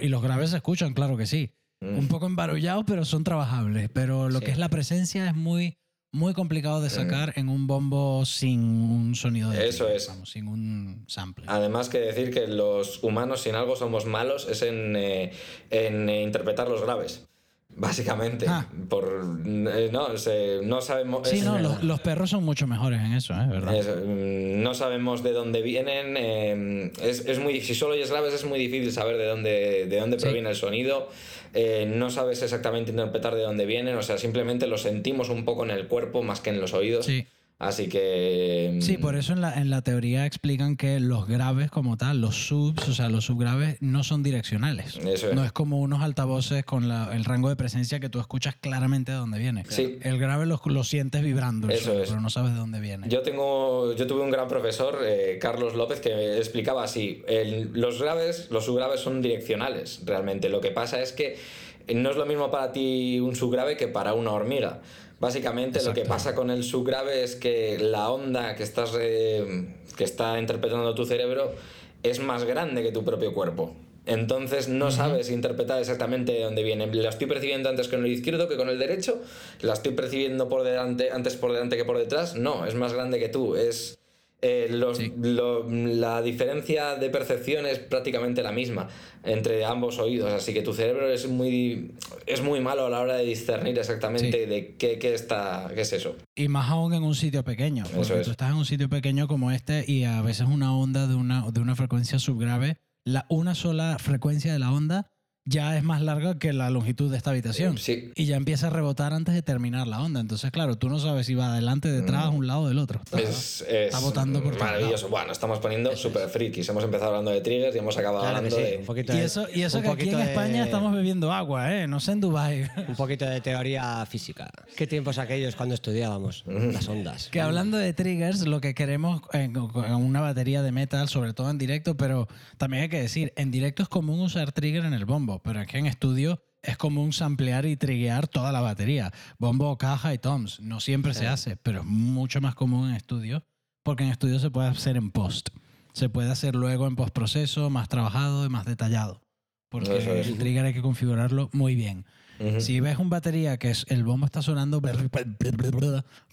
y los graves se escuchan, claro que sí. Un poco embarullados, pero son trabajables. Pero lo Sí. que es la presencia es muy, muy complicado de sacar en un bombo sin un sonido de Mm. Eso es. vamos, sin un sample. Además que decir que los humanos sin algo somos malos es en, eh, en eh, interpretar los graves. Básicamente. Ah. Por, eh, no, se- no sabemos... Sí, es- no, los, los perros son mucho mejores en eso, ¿eh? ¿Verdad? es, mm, no sabemos de dónde vienen. eh, es, es muy, si solo oyes graves es muy difícil saber de dónde, de dónde Sí. proviene el sonido. eh, no sabes exactamente interpretar de dónde vienen. O sea, simplemente lo sentimos un poco en el cuerpo más que en los oídos. Sí. Así que... Sí, por eso en la, en la teoría explican que los graves como tal, los subs, o sea, los subgraves no son direccionales. Eso es. No es como unos altavoces con la- el rango de presencia que tú escuchas claramente de dónde viene. Sí. El grave lo, lo sientes vibrando, Eso es. pero no sabes de dónde viene. Yo tengo, yo tuve un gran profesor, eh, Carlos López, que explicaba así: el- los graves, los subgraves son direccionales, realmente. Lo que pasa es que no es lo mismo para ti un subgrave que para una hormiga. Básicamente lo que pasa con el subgrave es que la onda que estás eh, que está interpretando tu cerebro es más grande que tu propio cuerpo. Entonces no sabes interpretar exactamente de dónde viene. La estoy percibiendo antes con el izquierdo que con el derecho. La estoy percibiendo por delante, antes por delante que por detrás. No, es más grande que tú. Es eh, los- Sí. lo- la diferencia de percepción es prácticamente la misma entre ambos oídos. Así que tu cerebro es muy, es muy malo a la hora de discernir exactamente Sí. de qué, qué está, qué es eso. Y más aún en un sitio pequeño. Porque Eso es. tú estás en un sitio pequeño como este y a veces una onda de una, de una frecuencia subgrave, la, una sola frecuencia de la onda ya es más larga que la longitud de esta habitación. Sí. Y ya empieza a rebotar antes de terminar la onda. Entonces, claro, tú no sabes si va adelante, detrás, un lado o del otro. Mm. Es, es Está botando por maravilloso. Bueno, estamos poniendo súper frikis. Hemos empezado hablando de triggers y hemos acabado Claro hablando sí, de. un poquito Y de- eso, y eso un que aquí en poquito de- España estamos bebiendo agua, ¿eh? No sé en Dubái. Un poquito de teoría física. ¿Qué tiempos aquellos cuando estudiábamos las ondas? Que hablando de triggers, lo que queremos en, en una batería de metal, sobre todo en directo, pero también hay que decir, en directo es común usar trigger en el bombo, pero aquí en estudio es común samplear y triguear toda la batería. Bombo, caja y toms. No siempre se hace, pero es mucho más común en estudio, porque en estudio se puede hacer en post. Se puede hacer luego en postproceso, más trabajado y más detallado. Porque Eso es. el trigger hay que configurarlo muy bien. Si ves un batería que es, el bombo está sonando,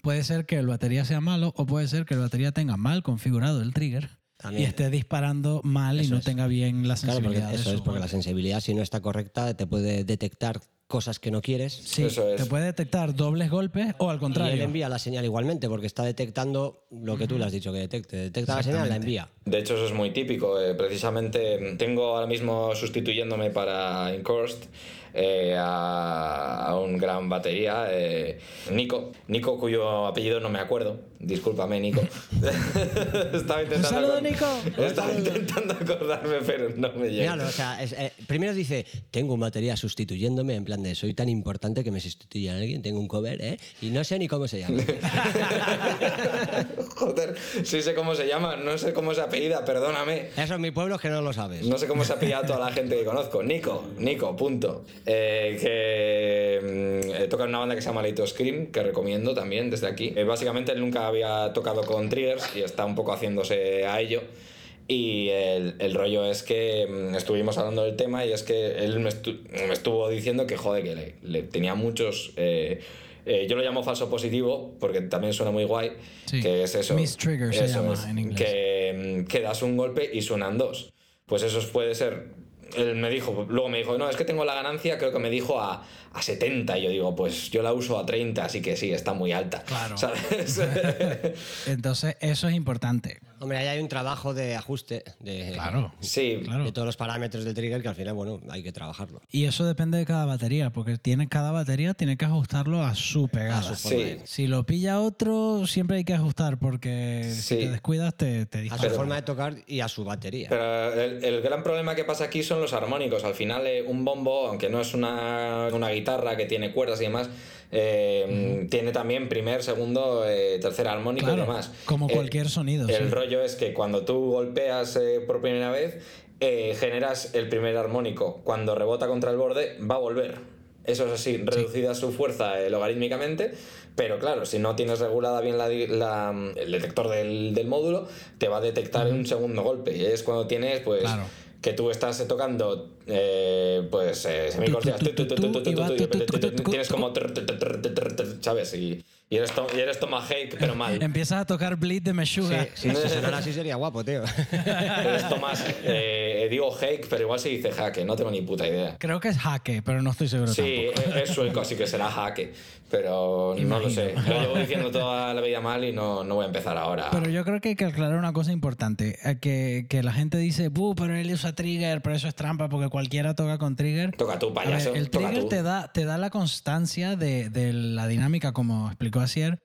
puede ser que el batería sea malo o puede ser que el batería tenga mal configurado el trigger y esté disparando mal y no es. tenga bien la Claro, porque sensibilidad. de eso es porque la sensibilidad, si no está correcta, te puede detectar cosas que no quieres. Sí, Eso es. te puede detectar dobles golpes o al Y él contrario. envía la señal igualmente, porque está detectando lo que tú le has dicho que detecte. Detecta la señal, la envía. De hecho, eso es muy típico. eh, precisamente tengo ahora mismo sustituyéndome para Incorst eh, a, a un gran batería, eh, Nico. Nico, cuyo apellido no me acuerdo. Discúlpame, Nico. estaba intentando Un saludo, Nico. Estaba intentando acordarme, pero no me llega. Míralo, o sea, es- eh, primero dice, tengo un batería sustituyéndome, en plan de, soy tan importante que me sustituye a alguien, tengo un cover, ¿eh? Y no sé ni cómo se llama. Joder, sí sé cómo se llama, no sé cómo se apellida, perdóname. Eso en mi pueblo es que no lo sabes. No sé cómo se ha pillado toda la gente que conozco. Nico, Nico, punto. Eh, que mm, eh, toca en una banda que se llama Lito Scream, que recomiendo también desde aquí. Eh, básicamente él nunca había tocado con Triggers y está un poco haciéndose a ello. Y el, el rollo es que mm, estuvimos hablando del tema y es que él me, estu- me estuvo diciendo que, joder, que le, le tenía muchos... eh, eh, yo lo llamo falso positivo porque también suena muy guay. Sí. Que es eso. Miss Trigger se llama es, en inglés. Que, mm, que das un golpe y suenan dos. Pues eso puede ser. Él me dijo, luego me dijo, no, es que tengo la ganancia, creo que me dijo a, a 70. Y yo digo, pues yo la uso a 30, así que sí, está muy alta. Claro. ¿Sabes? Entonces, eso es importante. Hombre, ahí hay un trabajo de ajuste de, Claro. sí, Claro. de todos los parámetros del trigger que al final, bueno, hay que trabajarlo. Y eso depende de cada batería, porque tiene, cada batería tiene que ajustarlo a su pegada. A su Sí. Si lo pilla otro, siempre hay que ajustar, porque Sí. si te descuidas te, te a su dispara. forma de tocar y a su batería. Pero el, el gran problema que pasa aquí son los armónicos. Al final, eh, un bombo, aunque no es una, una guitarra que tiene cuerdas y demás, eh, tiene también primer, segundo, eh, tercer armónico Claro, y demás. como Eh, cualquier sonido, El sí. rollo es que cuando tú golpeas eh, por primera vez, generas el primer armónico. Cuando rebota contra el borde, va a volver. Eso es así, reducida su fuerza eh, logarítmicamente, pero claro, si no tienes regulada bien la di- la- el detector del, del módulo, te va a detectar un segundo golpe. Y es cuando tienes, pues, Claro. que tú estás tocando, eh, pues, eh, semicorcheas, tienes como, ¿sabes? Y, y eres, to- y eres Tomahawk, pero mal. Empiezas a tocar Bleed de Meshuga. Sí, si así sería guapo, tío. Eres Tomás, eh, digo Hake, pero igual se dice jaque, no tengo ni puta idea. Creo que es jaque, pero no estoy seguro Sí, tampoco. es sueco, así que será jaque, pero no lo sé. Lo llevo diciendo toda la vida mal y no, no voy a empezar ahora. Pero yo creo que hay que aclarar una cosa importante, eh, que, que la gente dice, "Buh, pero él usa trigger, pero eso es trampa porque cualquiera toca con trigger. Toca tú, ver, payaso. el toca trigger tú. te da, te da la constancia de, de la dinámica, como explicó Asier,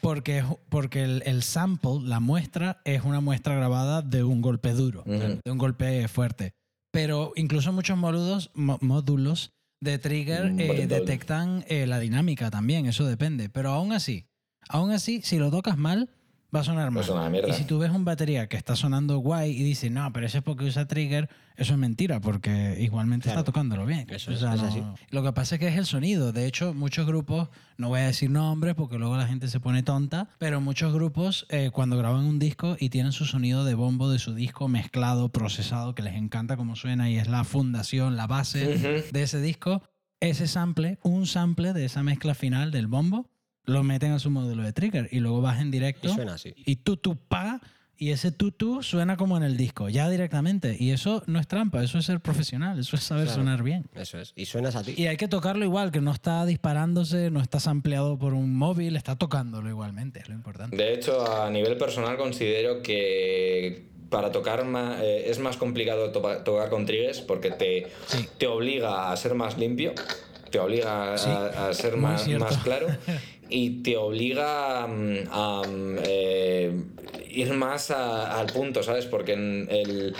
porque, porque el, el sample, la muestra, es una muestra grabada de un golpe duro, de un golpe fuerte. Pero incluso muchos módulos, mo- módulos de trigger Mm, eh, detectan eh, la dinámica también, eso depende. Pero aún así, aún así, si lo tocas mal, va a sonar mal. Mierda. Y si tú ves un batería que está sonando guay y dices, no, pero eso es porque usa trigger, eso es mentira, porque igualmente Claro. está tocándolo bien. Eso O es, sea, es no- así. Lo que pasa es que es el sonido. De hecho, muchos grupos, no voy a decir nombres porque luego la gente se pone tonta, pero muchos grupos eh, cuando graban un disco y tienen su sonido de bombo de su disco mezclado, procesado, que les encanta cómo suena y es la fundación, la base de ese disco, ese sample, un sample de esa mezcla final del bombo, lo meten a su módulo de trigger y luego vas en directo Y suena así. y tú, tú, pa, y ese tú, tú suena como en el disco, ya directamente. Y eso no es trampa, eso es ser profesional, eso es saber Claro. sonar bien. Eso es. Y suenas a ti. Y hay que tocarlo igual, que no está disparándose, no está sampleado por un móvil, está tocándolo igualmente, es lo importante. De hecho, a nivel personal considero que para tocar ma- eh, es más complicado tocar con triggers porque te, Sí. te obliga a ser más limpio, te obliga a, Sí, a ser más, más claro y te obliga mm, a mm, eh, ir más a- al punto, ¿sabes? Porque en el,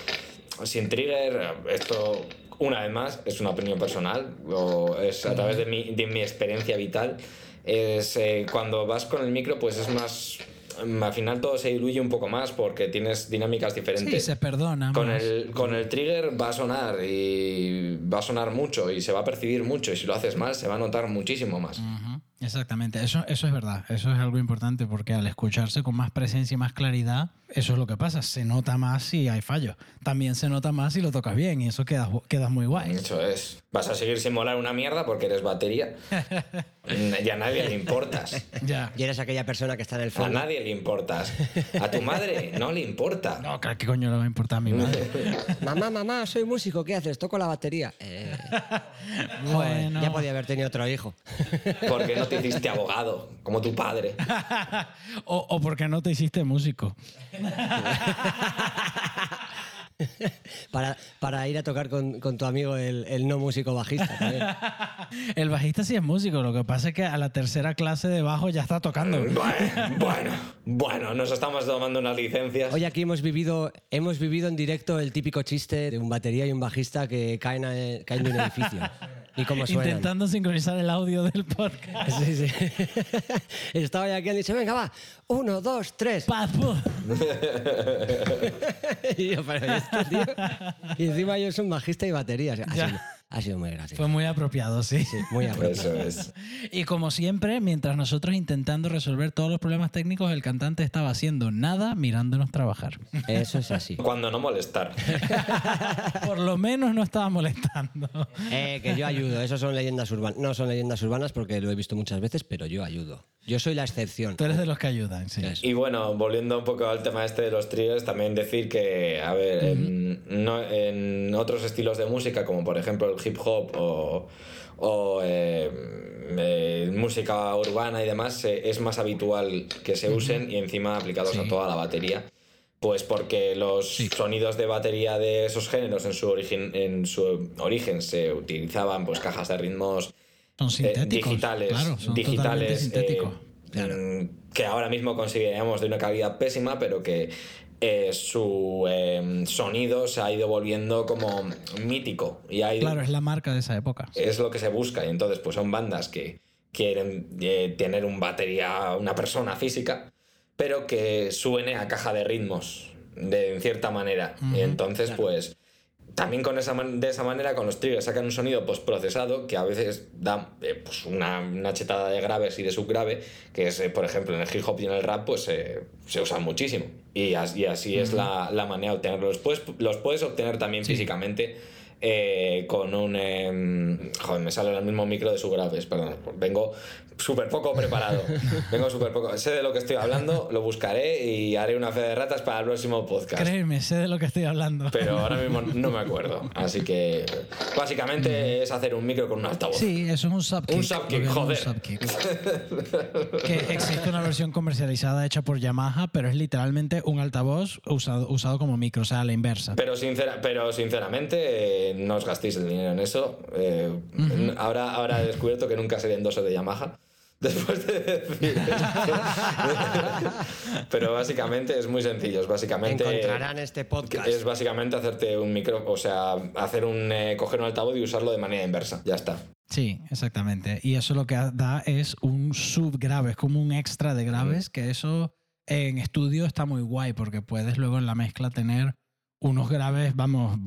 sin trigger, esto una vez más es una opinión personal o es a través de mi, de mi experiencia vital, es eh, cuando vas con el micro pues es más... Al final todo se diluye un poco más porque tienes dinámicas diferentes. Sí, se perdona. Con más. el, con el trigger va a sonar y va a sonar mucho y se va a percibir mucho y si lo haces mal se va a notar muchísimo más. Ujú, Exactamente, eso, eso es verdad, eso es algo importante porque al escucharse con más presencia y más claridad, eso es lo que pasa, se nota más si hay fallos. También se nota más si lo tocas bien y eso queda, queda muy guay. Eso es. Vas a seguir sin molar una mierda porque eres batería. y a nadie le importas. Ya. Y eres aquella persona que está en el A fondo. nadie le importas. A tu madre no le importa. No, ¿qué coño le va a importar a mi madre? Mamá, mamá, soy músico, ¿qué haces? Toco la batería. Eh, joder, Bueno. ya podía haber tenido otro hijo. Porque no te hiciste abogado, como tu padre. o, o porque no te hiciste músico. para, para ir a tocar con, con tu amigo el, el no músico bajista también. El bajista sí es músico, lo que pasa es que a la tercera clase de bajo ya está tocando. Bueno, bueno, bueno, nos estamos tomando unas licencias. Hoy aquí hemos vivido, hemos vivido en directo el típico chiste de un batería y un bajista que caen, a- caen de un edificio. Y cómo suenan. Intentando sincronizar el audio del podcast. Sí, sí. Estaba ya aquí y han dicho, venga, va, uno, dos, tres. Paz, puf. y yo, pero ¿y este tío? Y encima yo soy un bajista y batería. Sido, ha sido muy gracioso. Fue muy apropiado, sí. Sí, muy apropiado. Eso es. Y como siempre, mientras nosotros intentando resolver todos los problemas técnicos, el cantante estaba haciendo nada mirándonos trabajar. Eso es así. Cuando no molestar. Por lo menos no estaba molestando. Eh, que yo ayudo. Eso son leyendas urbanas. No son leyendas urbanas porque lo he visto muchas veces, pero yo ayudo. Yo soy la excepción. Tú eres de los que ayudan, sí. Eso. Y bueno, volviendo un poco al tema este de los triggers, también decir que, a ver, en, no- en otros estilos de música, como por ejemplo el hip hop o, o, eh, eh, música urbana y demás, eh, es más habitual que se usen y encima aplicados Sí. a toda la batería. Pues porque los Sí. sonidos de batería de esos géneros en su origen, en su origen se utilizaban pues cajas de ritmos Son eh, digitales, claro, son digitales eh, mm, que ahora mismo consideramos de una calidad pésima, pero que eh, su eh, sonido se ha ido volviendo como mítico y ha ido- Claro, es la marca de esa época. es lo que se busca y entonces pues son bandas que quieren eh, tener un batería, una persona física, pero que suene a caja de ritmos de en cierta manera. y entonces pues también con esa man- de esa manera con los triggers sacan un sonido postprocesado que a veces da eh, pues una, una chetada de graves y de subgrave que es eh, por ejemplo en el hip hop y en el rap pues eh, se usan muchísimo. Y, as- y así es la, la manera de obtenerlos los puedes, los puedes obtener también físicamente eh, con un em, joder me sale el mismo micro de subgraves perdón vengo súper poco preparado vengo súper poco sé de lo que estoy hablando lo buscaré y haré una fe de ratas para el próximo podcast Créeme, sé de lo que estoy hablando. pero ahora mismo no me acuerdo. Así que básicamente es hacer un micro con un altavoz. Sí, eso es un subkick. Un subkick, joder. llaman un subkick. que existe una versión comercializada hecha por Yamaha, pero es literalmente un altavoz usado, usado como micro, o sea, a la inversa. Pero, sincera, pero sinceramente, eh, no os gastéis el dinero en eso. Eh, ahora, ahora he descubierto que nunca seré endoso de Yamaha. Después de decir. Pero básicamente es muy sencillo. Es básicamente. Encontrarán este podcast. Es básicamente hacerte un micro, o sea, hacer un eh, coger un altavoz y usarlo de manera inversa. Ya está. Sí, exactamente. Y eso lo que da es un subgrave, es como un extra de graves, que eso en estudio está muy guay, porque puedes luego en la mezcla tener unos graves, vamos,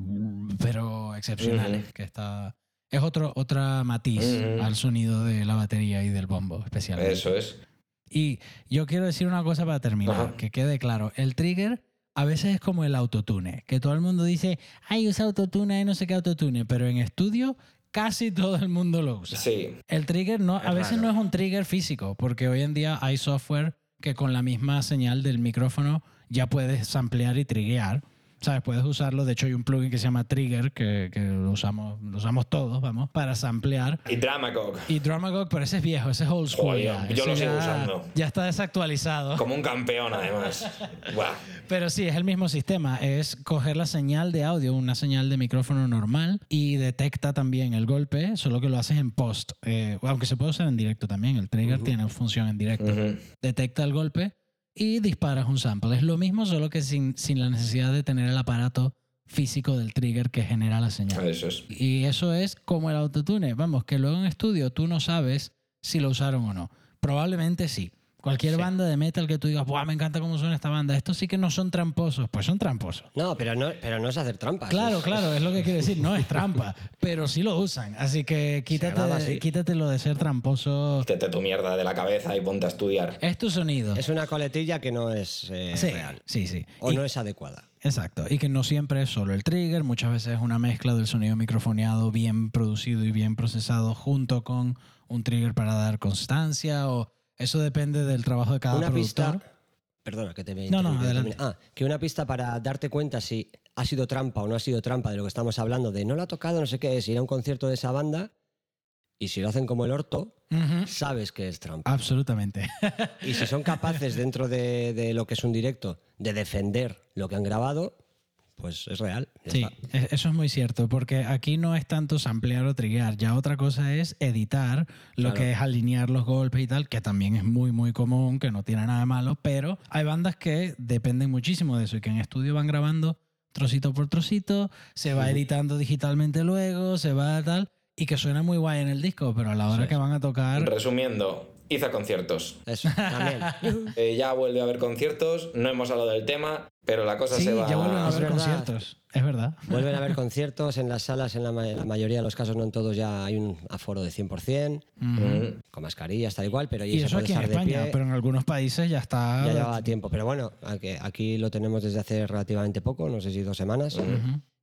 pero excepcionales, que está... Es otro, otra matiz Ujú. al sonido de la batería y del bombo, especialmente. Eso es. Y yo quiero decir una cosa para terminar, Ajá. que quede claro. El trigger a veces es como el autotune, que todo el mundo dice, ay, usa autotune y no sé qué autotune, pero en estudio casi todo el mundo lo usa. Sí. El trigger no, a veces no es un trigger físico, porque hoy en día hay software que con la misma señal del micrófono ya puedes samplear y triguear. ¿Sabes? Puedes usarlo. De hecho, hay un plugin que se llama Trigger, que, que lo, usamos, lo usamos todos, vamos, para samplear. Y Dramagog. Y Dramagog, pero ese es viejo, ese es old school. Ya. yo lo Ese sigo ya- usando. Ya está desactualizado. Como un campeón, además. Buah. Pero sí, es el mismo sistema. Es coger la señal de audio, una señal de micrófono normal, y detecta también el golpe, solo que lo haces en post. Eh, aunque se puede usar en directo también. El trigger tiene función en directo. Ujú. Detecta el golpe y disparas un sample. Es lo mismo, solo que sin, sin la necesidad de tener el aparato físico del trigger que genera la señal. Eso es. Y eso es como el autotune. Vamos, que luego en estudio tú no sabes si lo usaron o no. Probablemente sí. Cualquier Sí. banda de metal que tú digas, Buah, me encanta cómo suena esta banda. Estos sí que no son tramposos. Pues son tramposos. No, pero no, pero no es hacer trampas. Claro, es- claro, es lo que quiero decir. No es trampa, pero sí lo usan. Así que quítate, así. quítate lo de ser tramposo. Quítate tu mierda de la cabeza y ponte a estudiar. Es tu sonido. Es una coletilla que no es eh, sí, real. sí, sí. O Y- no es adecuada. Exacto, y que no siempre es solo el trigger, muchas veces es una mezcla del sonido microfoneado bien producido y bien procesado junto con un trigger para dar constancia o eso depende del trabajo de cada una productor. pista. Perdona, que te me No, no, adelante. Ah, que una pista para darte cuenta si ha sido trampa o no ha sido trampa de lo que estamos hablando, de no lo ha tocado, no sé qué, es ir a un concierto de esa banda y si lo hacen como el orto, sabes que es trampa. Absolutamente. Y si son capaces dentro de, de lo que es un directo de defender lo que han grabado, pues es real. Sí, está. e- eso es muy cierto, porque aquí no es tanto samplear o triguear, ya otra cosa es editar lo Claro. que es alinear los golpes y tal, que también es muy, muy común, que no tiene nada de malo, pero hay bandas que dependen muchísimo de eso y que en estudio van grabando trocito por trocito, se va editando digitalmente luego, se va tal, y que suena muy guay en el disco, pero a la hora que van a tocar... Resumiendo, hice conciertos. Eso, también. Eh, ya vuelve a haber conciertos, no hemos hablado del tema, pero la cosa Sí, se va ya vuelven a haber conciertos, es verdad. Vuelven a haber conciertos en las salas, en la, ma- la mayoría de los casos, no en todos, ya hay un aforo de 100%, Mm, con mascarillas, tal y cual, pero Y eso puede aquí en España, pie. pero en algunos países ya está... Ya llevaba tiempo, pero bueno, aquí, aquí lo tenemos desde hace relativamente poco, no sé si dos semanas,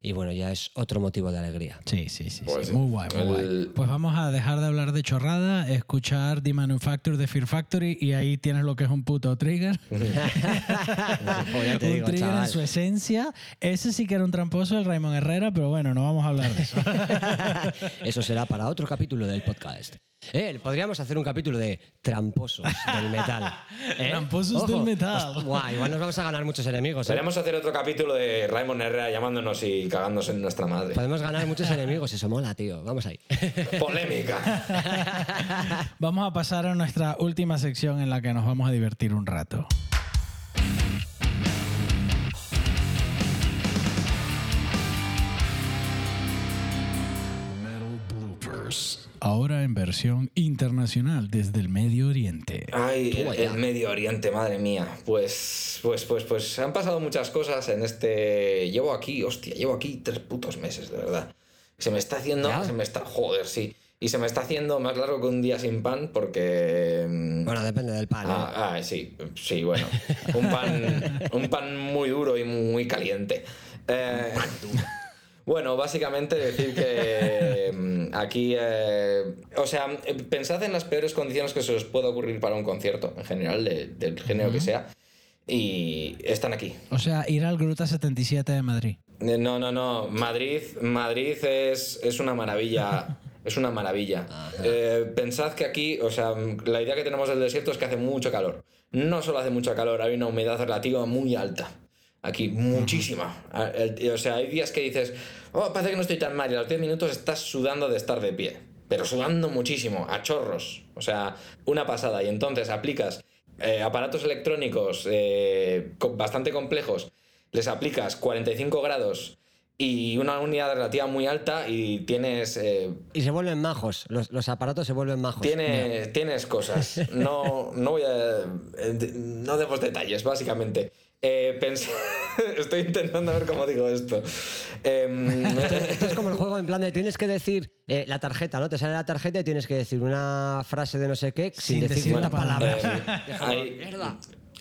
y bueno, ya es otro motivo de alegría. Sí, sí, sí, Pues sí. sí. Muy guay, muy guay. Pues vamos a dejar de hablar de chorrada, escuchar The Manufacture de Fear Factory y ahí tienes lo que es un puto trigger. Un digo, trigger en su esencia. Ese sí que era un tramposo, el Raymond Herrera, pero bueno, no vamos a hablar de eso. Eso será para otro capítulo del podcast. Eh, podríamos hacer un capítulo de tramposos del metal. ¿eh? Tramposos del metal. Guau, igual nos vamos a ganar muchos enemigos. ¿eh? Podríamos hacer otro capítulo de Raymond Herrera llamándonos y cagándose en nuestra madre. Podemos ganar muchos enemigos, eso mola, tío. Vamos ahí. Polémica. vamos a pasar a nuestra última sección en la que nos vamos a divertir un rato. Ahora en versión internacional desde el Medio Oriente. Ay, el, Medio Oriente, madre mía. Pues, pues, pues, pues han pasado muchas cosas en este. Llevo aquí, hostia, llevo aquí tres putos meses, de verdad. Se me está haciendo, ¿Ya? se me está, joder, sí. Y se me está haciendo más largo que un día sin pan porque. mm, Bueno, depende del pan. ¿eh? Ah, ah, sí, sí, bueno. Un pan, un pan muy duro y muy caliente. Eh, bueno, básicamente decir que mm, aquí, eh, o sea, pensad en las peores condiciones que se os pueda ocurrir para un concierto, en general, de- del género que sea, y están aquí. O sea, ir al Gruta 77 de Madrid. Eh, No, no, no. Madrid, Madrid es, es una maravilla. Es una maravilla. Eh, pensad que aquí, o sea, la idea que tenemos del desierto es que hace mucho calor. No solo hace mucho calor, hay una humedad relativa muy alta. Aquí, muchísima. O sea, hay días que dices, oh, parece que no estoy tan mal, y a los 10 minutos estás sudando de estar de pie. Pero sudando muchísimo, a chorros. O sea, una pasada. Y entonces aplicas eh, aparatos electrónicos eh, bastante complejos, les aplicas 45 grados y una unidad relativa muy alta y tienes eh, Y se vuelven majos. Los, los aparatos se vuelven majos. Tienes, tienes cosas. No, no voy a. eh, No demos detalles, básicamente. Eh, pens- Estoy intentando ver cómo digo esto. Em, Esto es como el juego en plan de tienes que decir eh, la tarjeta, ¿no? Te sale la tarjeta y tienes que decir una frase de no sé qué sin, Sin decir, decir una la palabra. palabra. Eh, hay,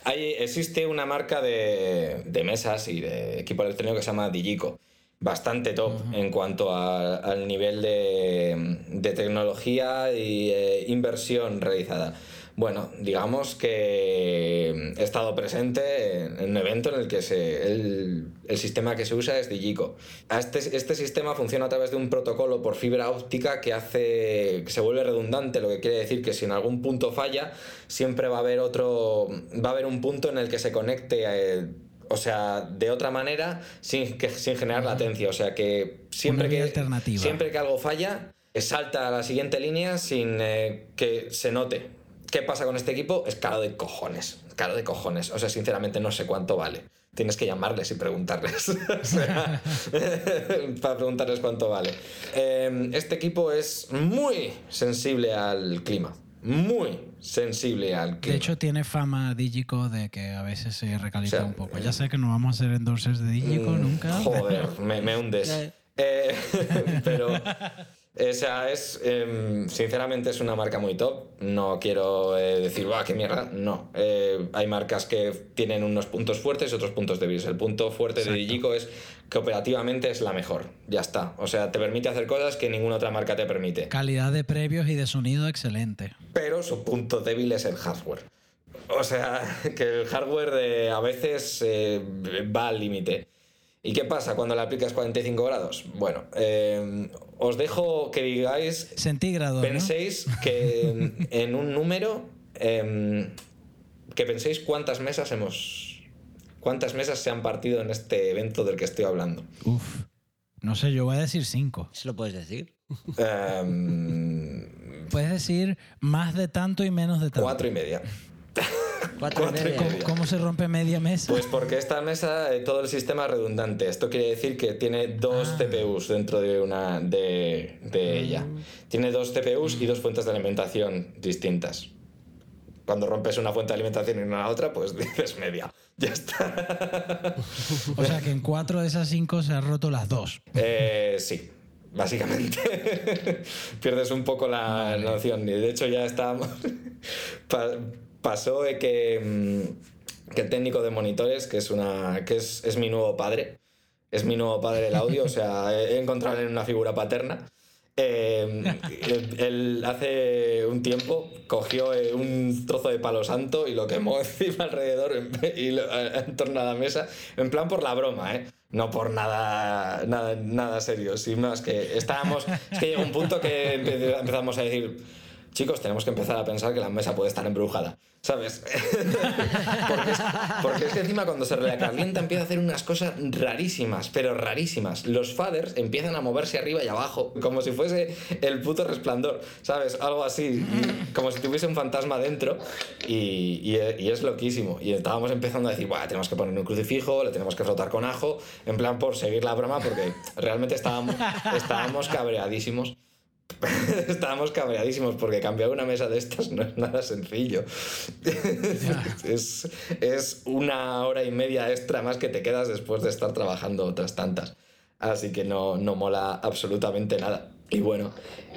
hay- existe una marca de, de mesas y de equipo electrónico que se llama Digico. Bastante top en cuanto a- al nivel de, de tecnología y eh, inversión realizada. Bueno, digamos que he estado presente en, un evento en el que se, el, el sistema que se usa es Digico. Este, este sistema funciona a través de un protocolo por fibra óptica que hace que se vuelve redundante, lo que quiere decir que si en algún punto falla, siempre va a haber otro, va a haber un punto en el que se conecte, eh, o sea, de otra manera, sin, que, sin generar latencia. O sea, que siempre que alternativa. siempre que algo falla, salta a la siguiente línea sin eh, que se note. ¿Qué pasa con este equipo? Es caro de cojones. Caro de cojones. O sea, sinceramente no sé cuánto vale. Tienes que llamarles y preguntarles. O sea, para preguntarles cuánto vale. Eh, este equipo es muy sensible al clima. Muy sensible al clima. De hecho, tiene fama Digico de que a veces se recalienta O sea, un poco. Ya sé que no vamos a hacer endorsers de Digico Mm, nunca. Joder, me, me hundes. Eh, pero, o sea, es, em, sinceramente es una marca muy top. No quiero eh, decir, va, qué mierda. No. Eh, hay marcas que tienen unos puntos fuertes y otros puntos débiles. El punto fuerte de Digico es que operativamente es la mejor. Ya está. O sea, te permite hacer cosas que ninguna otra marca te permite. Calidad de previos y de sonido excelente. Pero su punto débil es el hardware. O sea, que el hardware a veces eh, va al límite. ¿Y qué pasa cuando le aplicas 45 grados? Bueno, eh, os dejo que digáis, Centígrado, ¿no? penséis que en, un número, eh, que penséis cuántas mesas hemos... ¿Cuántas mesas se han partido en este evento del que estoy hablando? Uf. No sé, yo voy a decir cinco. ¿Se lo puedes decir? Em, Puedes decir más de tanto y menos de tanto. cuatro y media. Cuatro, y Cuatro y media. ¿Cómo, se rompe media mesa? Pues porque esta mesa, eh, todo el sistema es redundante. Esto quiere decir que tiene dos Ah. CPUs dentro de una de, de ella. Tiene dos CPUs y dos fuentes de alimentación distintas. Cuando rompes una fuente de alimentación y no la otra, pues dices media. Ya está. O sea que en cuatro de esas cinco se han roto las dos. Eh, sí, básicamente. Pierdes un poco la noción. Y de hecho ya estábamos... pa- pasó de que, mm, que el técnico de monitores, que es, una, que es, es mi nuevo padre, es mi nuevo padre del audio, o sea, he encontrado en una figura paterna. Eh, él, él hace un tiempo cogió eh, un trozo de palo santo y lo quemó encima alrededor y lo- en torno a la mesa, en plan por la broma, ¿eh? No por nada, nada, nada serio, sin más que estábamos... Es que llegó un punto que empe- empezamos a decir, chicos, tenemos que empezar a pensar que la mesa puede estar embrujada, ¿sabes? porque, es, que encima cuando se recalienta empieza a hacer unas cosas rarísimas, pero rarísimas. Los faders empiezan a moverse arriba y abajo, como si fuese el puto resplandor, ¿sabes? Algo así, como si tuviese un fantasma dentro, y, y- y es loquísimo. Y estábamos empezando a decir, Buah, tenemos que poner un crucifijo, le tenemos que frotar con ajo, en plan por seguir la broma, porque realmente estábamos, estábamos cabreadísimos. Estábamos cabreadísimos porque cambiar una mesa de estas no es nada sencillo. es, es una hora y media extra más que te quedas después de estar trabajando otras tantas. Así que no, no mola absolutamente nada. Y bueno,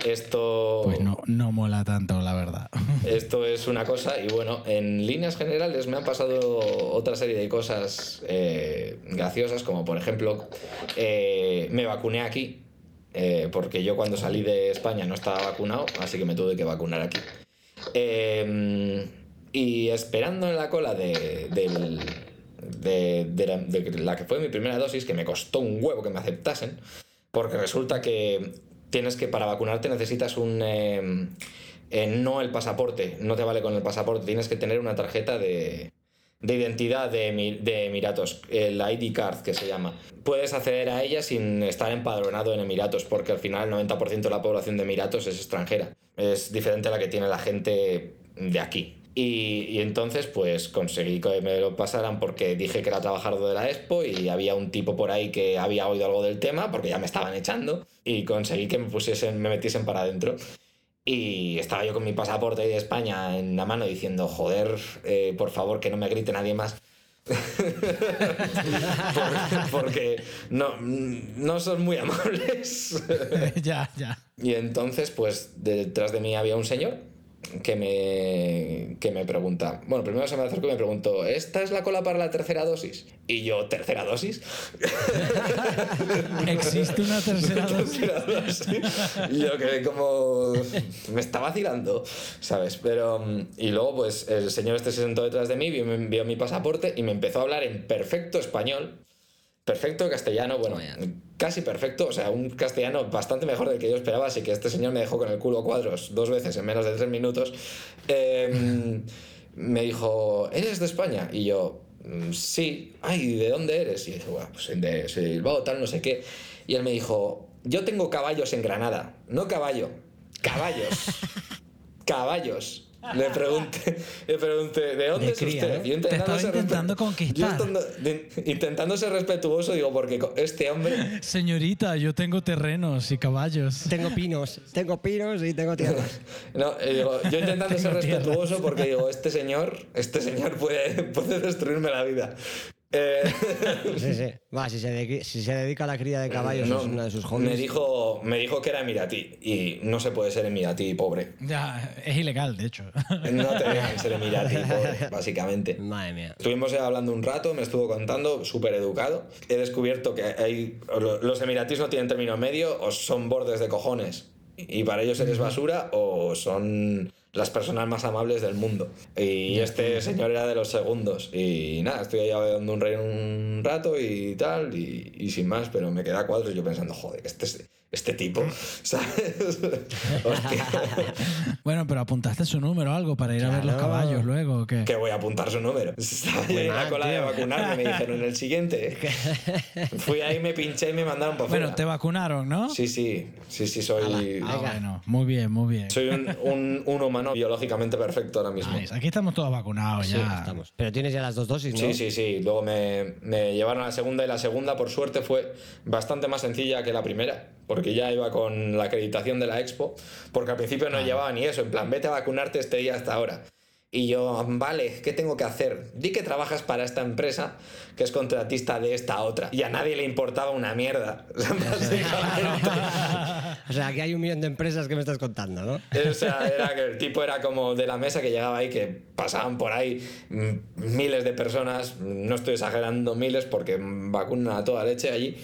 esto, Pues no, no mola tanto, la verdad. esto es una cosa. Y bueno, en líneas generales me han pasado otra serie de cosas eh, graciosas, como por ejemplo, eh, me vacuné aquí. Eh, porque yo cuando salí de España no estaba vacunado, así que me tuve que vacunar aquí. Eh, y esperando en la cola de, del- de- de la, de la que fue mi primera dosis, que me costó un huevo que me aceptasen, porque resulta que tienes que, para vacunarte necesitas un... eh, eh, no el pasaporte, no te vale con el pasaporte, tienes que tener una tarjeta de, de identidad de, de Emiratos, el ID card que se llama. Puedes acceder a ella sin estar empadronado en Emiratos, porque al final el 90% de la población de Emiratos es extranjera. Es diferente a la que tiene la gente de aquí. Y, y entonces pues conseguí que me lo pasaran porque dije que era trabajador de la Expo y había un tipo por ahí que había oído algo del tema porque ya me estaban echando y conseguí que me pusiesen, me metiesen para adentro. Y estaba yo con mi pasaporte ahí de España en la mano diciendo, joder, eh, por favor, que no me grite nadie más. porque, porque no, no son muy amables. ya, ya. y entonces, pues detrás de mí había un señor que me, que me pregunta, bueno, primero se me acercó y me preguntó, ¿esta es la cola para la tercera dosis? Y yo, ¿tercera dosis? ¿Existe una tercera dosis? Tercera dosis. Y yo quedé como. Me está vacilando, ¿sabes? Pero. Y luego, pues, el señor este se sentó detrás de mí, vio, vio mi pasaporte y me empezó a hablar en perfecto español. Perfecto castellano, bueno, casi perfecto, o sea, un castellano bastante mejor del que yo esperaba, así que este señor me dejó con el culo a cuadros dos veces en menos de tres minutos. Eh, me dijo, ¿eres de España? Y yo, "Mm, sí. Ay, ¿de dónde eres? Y dije, bueno, pues de soy de Bilbao, tal, no sé qué. Y él me dijo, yo tengo caballos en Granada. No caballo, caballos. caballos. Le pregunté, le pregunté, ¿de dónde De es cría, usted? ¿eh? Yo Te estaba intentando conquistar. yo intentando, de- intentando ser respetuoso, digo, porque este hombre Señorita, yo tengo terrenos y caballos. Tengo pinos, tengo pinos y tengo tierras. No, eh, digo, yo intentando ser respetuoso porque digo, este señor, este señor puede, puede destruirme la vida. Eh, Sí, sí. Va, si se, dedica, si se dedica a la cría de caballos, no, es una de sus hobbies. me dijo, me dijo que era emiratí y no se puede ser emiratí pobre. Ya, es ilegal, de hecho. No te dejan ser emiratí pobre, básicamente. Madre mía. Estuvimos hablando un rato, me estuvo contando, súper educado. He descubierto que hay, lo- los emiratíes no tienen término medio, o son bordes de cojones y para ellos eres basura, o son las personas más amables del mundo. Y este señor era de los segundos. Y nada, estoy ahí hablando un rey un rato y tal, y, y sin más, pero me quedé a cuadros yo pensando, joder, este, es- este tipo, ¿sabes? Hostia, Bueno, pero apuntaste su número o algo para ir a ver los caballos luego. ¿o qué? que voy a apuntar su número. Estaba yo en la cola de vacunarme, me dijeron en el siguiente. Fui ahí, me pinché y me mandaron para. Bueno, te vacunaron, ¿no? Sí, sí, sí, sí, soy... Ah, bueno, muy bien, muy bien. Soy un, un- un humano biológicamente perfecto ahora mismo. Nice. Aquí estamos todos vacunados Sí, ya. estamos. Pero tienes ya las dos dosis, ¿no? Sí, sí, sí. Luego me, me llevaron a la segunda y la segunda, por suerte, fue bastante más sencilla que la primera, porque ya iba con la acreditación de la expo, porque al principio no llevaba ni eso, en plan, vete a vacunarte este día hasta ahora. Y yo, vale, ¿qué tengo que hacer? Di que trabajas para esta empresa que es contratista de esta otra. Y a nadie le importaba una mierda. O sea, aquí hay un millón de empresas que me estás contando, ¿no? O sea, era que el tipo era como de la mesa que llegaba ahí, que pasaban por ahí mm, miles de personas, no estoy exagerando miles porque vacunan a toda leche allí,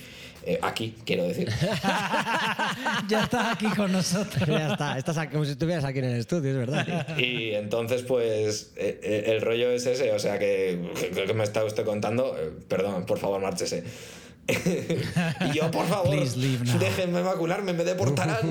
eh, aquí, quiero decir. ya estás aquí con nosotros. ya está, estás aquí, como si estuvieras aquí en el estudio, es verdad. Y entonces, pues, eh, eh, el rollo es ese, o sea, que, que, que me está usted contando, eh, perdón, por favor, márchese. y yo, por favor, déjenme vacunarme, me deportarán.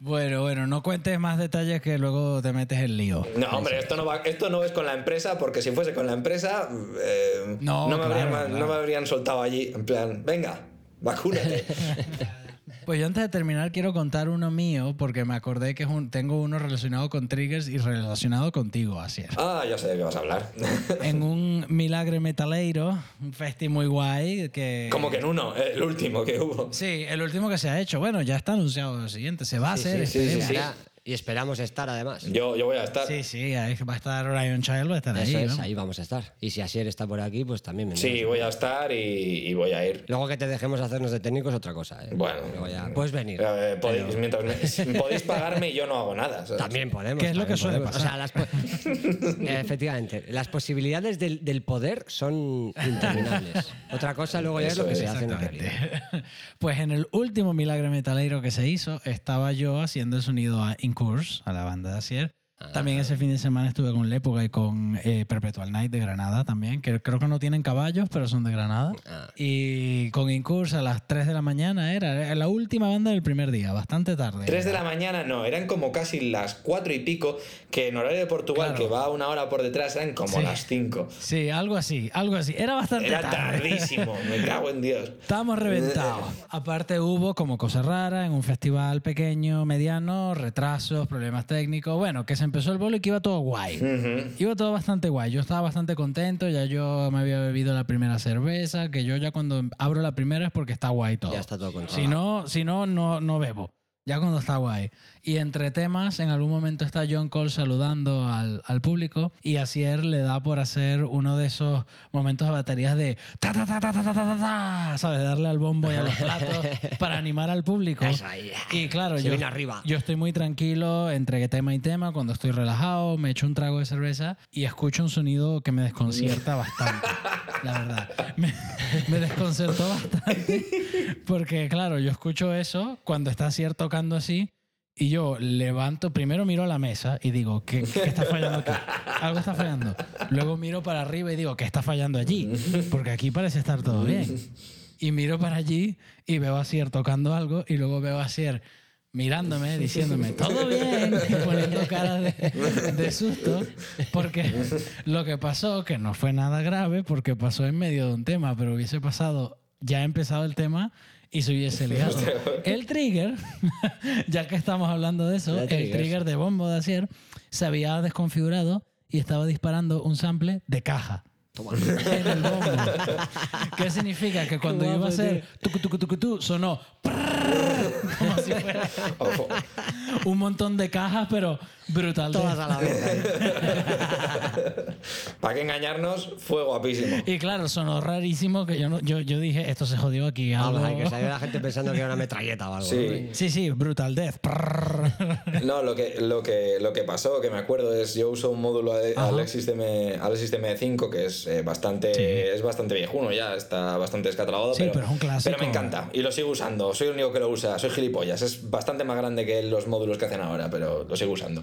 Bueno, bueno, no cuentes más detalles que luego te metes en lío. No, hombre, esto no, va, esto no es con la empresa, porque si fuese con la empresa, eh, No, me claro, habrían, claro. no me habrían soltado allí, en plan, venga, vacúnate. Pues yo antes de terminar quiero contar uno mío porque me acordé que es un- tengo uno relacionado con triggers y relacionado contigo, así es. ah, ya sé de qué vas a hablar. En un milagre metaleiro, un festi muy guay que... Como que en uno, el último que hubo. Sí, el último que se ha hecho. Bueno, ya está anunciado el siguiente. Se va a hacer. sí, sí, esperemos. sí. Y esperamos estar, además. Yo, yo voy a estar. Sí, sí, ahí va a estar Orion Child, va a estar Eso ahí. es, ¿no? ahí vamos a estar. Y si Asier está por aquí, pues también vendrás. Sí, voy a estar y, y voy a ir. Luego que te dejemos hacernos de técnicos, otra cosa. ¿eh? Bueno, ya puedes venir. Eh, podéis, Pero mientras me- podéis pagarme y yo no hago nada. ¿sabes? También podemos. Que es lo que suele podemos. O sea, las po- efectivamente, las posibilidades del, del poder son interminables. Otra cosa luego ya es lo que es, se hace en realidad. Pues en el último milagre metaleiro que se hizo, estaba yo haciendo el sonido a Incurse, a la banda de Asier. También ese fin de semana estuve con Lépoga y con eh, Perpetual Night de Granada también, que creo que no tienen caballos, pero son de Granada. Ah. Y con Incurse a las 3 de la mañana era, era la última banda del primer día, bastante tarde. 3 de la mañana no, eran como casi las 4 y pico, que en horario de Portugal, Claro. que va una hora por detrás, eran como Sí. las 5. Sí, algo así, algo así. Era bastante Era tarde. tardísimo, me cago en Dios. Estábamos reventados. Aparte hubo como cosa rara en un festival pequeño, mediano, retrasos, problemas técnicos. Bueno, que se empezó el bolo y que iba todo guay. Iba todo bastante guay. Yo estaba bastante contento. Ya yo me había bebido la primera cerveza, que yo ya cuando abro la primera es porque está guay todo. Ya está todo controlado. Si no, si no, no, no bebo. Ya cuando está guay. Y entre temas, en algún momento está John Cole saludando al, al público y Asier le da por hacer uno de esos momentos de baterías de ta ta ta ta ta ta ta, ta ¿sabes? Darle al bombo y a los platos para animar al público. Eh, y claro, Se yo, viene arriba. yo estoy muy tranquilo entre tema y tema, cuando estoy relajado, me echo un trago de cerveza y escucho un sonido que me desconcierta bastante, la verdad. Me, me desconcertó bastante porque, claro, yo escucho eso cuando está Asier tocando así y yo levanto, primero miro a la mesa y digo, ¿qué, qué está fallando aquí? Algo está fallando. Luego miro para arriba y digo, ¿qué está fallando allí? Porque aquí parece estar todo bien. Y miro para allí y veo a Asier tocando algo y luego veo a Asier mirándome, diciéndome, todo bien, y poniendo cara de, de susto, porque lo que pasó, que no fue nada grave, porque pasó en medio de un tema, pero hubiese pasado, ya ha empezado el tema y se hubiese liado. El trigger, ya que estamos hablando de eso, El trigger. de bombo de Asier se había desconfigurado y estaba disparando un sample de caja. En el bombo. ¿Qué significa? Que cuando iba a guapo, hacer tucu, tucu, tucu, tu, sonó como si fuera un montón de cajas, pero brutal. Todas a la vez. ¿Para qué engañarnos? Fue guapísimo. Y claro, sonó rarísimo que yo, no, yo, yo dije, esto se jodió aquí. Algo... Vamos, hay que salió la gente pensando que era una metralleta o algo. Sí. ¿no? Sí, sí, Brutal Death. No, lo que, lo, que, lo que pasó, que me acuerdo, es yo uso un módulo Ajá. Alexis, DM, Alexis DM5 que es, eh, bastante, Sí. es bastante viejuno ya, está bastante descatalogado. Sí, pero es un clásico. Pero me encanta y lo sigo usando. Soy el único que lo usa, soy gilipollas. Es bastante más grande que los módulos que hacen ahora, pero lo sigo usando.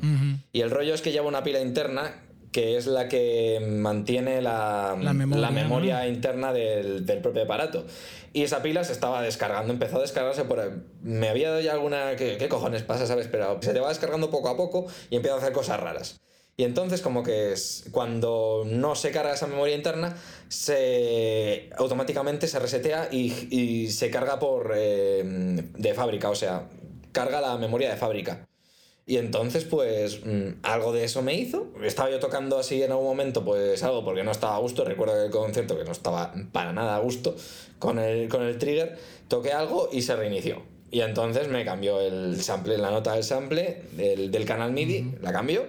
Y el rollo es que lleva una pila interna que es la que mantiene la, La memoria, memoria ¿no? interna del, del propio aparato. Y esa pila se estaba descargando, empezó a descargarse por. Me había dado ya alguna... ¿Qué, qué cojones pasa, sabes? Pero se te va descargando poco a poco y empieza a hacer cosas raras. Y entonces como que es, cuando no se carga esa memoria interna, se automáticamente se resetea y, y se carga por eh, de fábrica, o sea, carga la memoria de fábrica. Y entonces, pues, mm, algo de eso me hizo. Estaba yo tocando así en algún momento, pues algo porque no estaba a gusto. Recuerdo que el concierto que no estaba para nada a gusto con el, con el trigger, toqué algo y se reinició. Y entonces me cambió el sample, la nota del sample del, del canal MIDI, la cambió.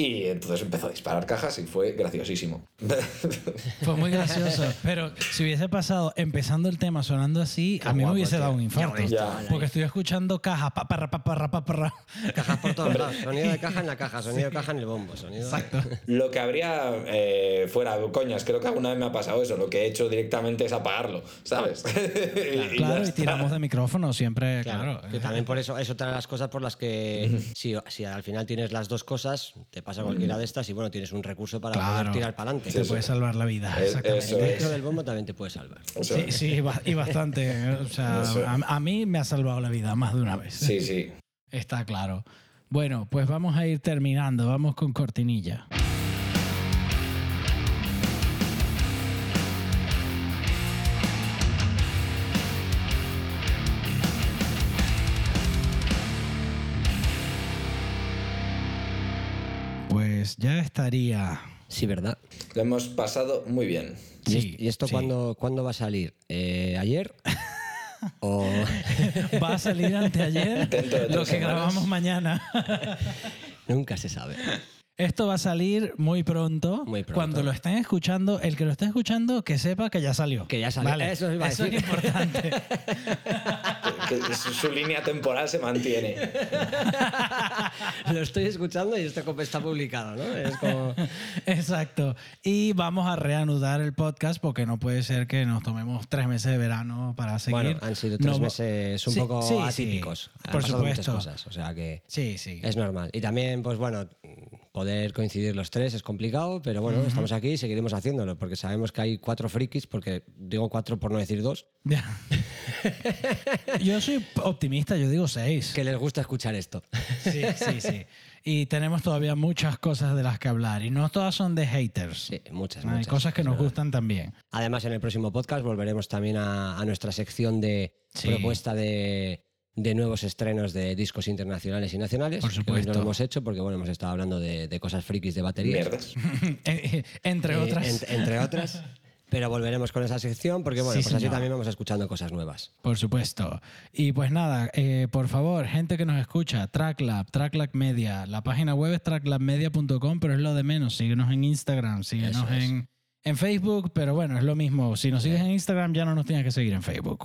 Y entonces empezó a disparar cajas y fue graciosísimo. Fue muy gracioso. Pero si hubiese pasado empezando el tema sonando así, a mí me hubiese tío. dado un infarto. Ya. Porque estoy escuchando cajas, pa, parra, pa, parra, pa, parra. Cajas por todos lados. Sonido de caja en la caja, sonido de caja en el bombo. Sonido... Exacto. Lo que habría eh, fuera, coñas, creo que alguna vez me ha pasado eso. Lo que he hecho directamente es apagarlo, ¿sabes? Y Claro, y tiramos de micrófono siempre, Claro, claro. que también por eso es otra de las cosas por las que si, si al final tienes las dos cosas, te pasa cualquiera de estas y bueno, tienes un recurso para Claro. poder tirar para adelante. Te puede salvar la vida. Es- Exactamente. eso Dentro es. del bombo también te puede salvar. O sea, Sí, sí, y bastante. O sea, a, a mí me ha salvado la vida más de una vez. sí, sí. Está claro. Bueno, pues vamos a ir terminando. Vamos con cortinilla. Pues ya estaría. Sí, ¿verdad? Lo hemos pasado muy bien. ¿Y, Sí, y esto sí. cuándo, cuándo va a salir? ¿Eh, ¿Ayer? ¿O Va a salir anteayer de lo que semanas. grabamos mañana. nunca se sabe? Esto va a salir muy pronto. Muy pronto. Cuando lo estén escuchando, el que lo esté escuchando, que sepa que ya salió. Que ya salió. Vale, Eso iba a es decir. importante. Su, su línea temporal se mantiene. Lo estoy escuchando y esto está publicado, ¿no? Es como... Exacto. Y vamos a reanudar el podcast porque no puede ser que nos tomemos tres meses de verano para seguir. Bueno, han sido tres No- meses un Sí, poco sí, sí. atípicos. Han Por supuesto. cosas, o sea que... Sí, sí. Es normal. Y también, pues bueno, poder coincidir los tres es complicado, pero bueno, estamos aquí y seguiremos haciéndolo, porque sabemos que hay cuatro frikis, porque digo cuatro por no decir dos, yo soy optimista, yo digo seis. que les gusta escuchar esto. Sí, sí, sí. Y tenemos todavía muchas cosas de las que hablar. Y no todas son de haters. Sí, muchas, Hay muchas. cosas que nos verdad. gustan también. Además, en el próximo podcast volveremos también a, a nuestra sección de Sí. propuesta de, de nuevos estrenos de discos internacionales y nacionales. Por que supuesto. no lo hemos hecho porque bueno, hemos estado hablando de, de cosas frikis de baterías. Mierdas. Entre Eh, otras. ent- entre otras. Pero volveremos con esa sección porque bueno, Sí, pues así también vamos escuchando cosas nuevas. Por supuesto. Y pues nada, eh, por favor, gente que nos escucha, Tracklab, Tracklab Media. La página web es tracklabmedia.com, pero es lo de menos. Síguenos en Instagram, síguenos en, en Facebook, pero bueno, es lo mismo. Si nos sigues en Instagram, ya no nos tienes que seguir en Facebook.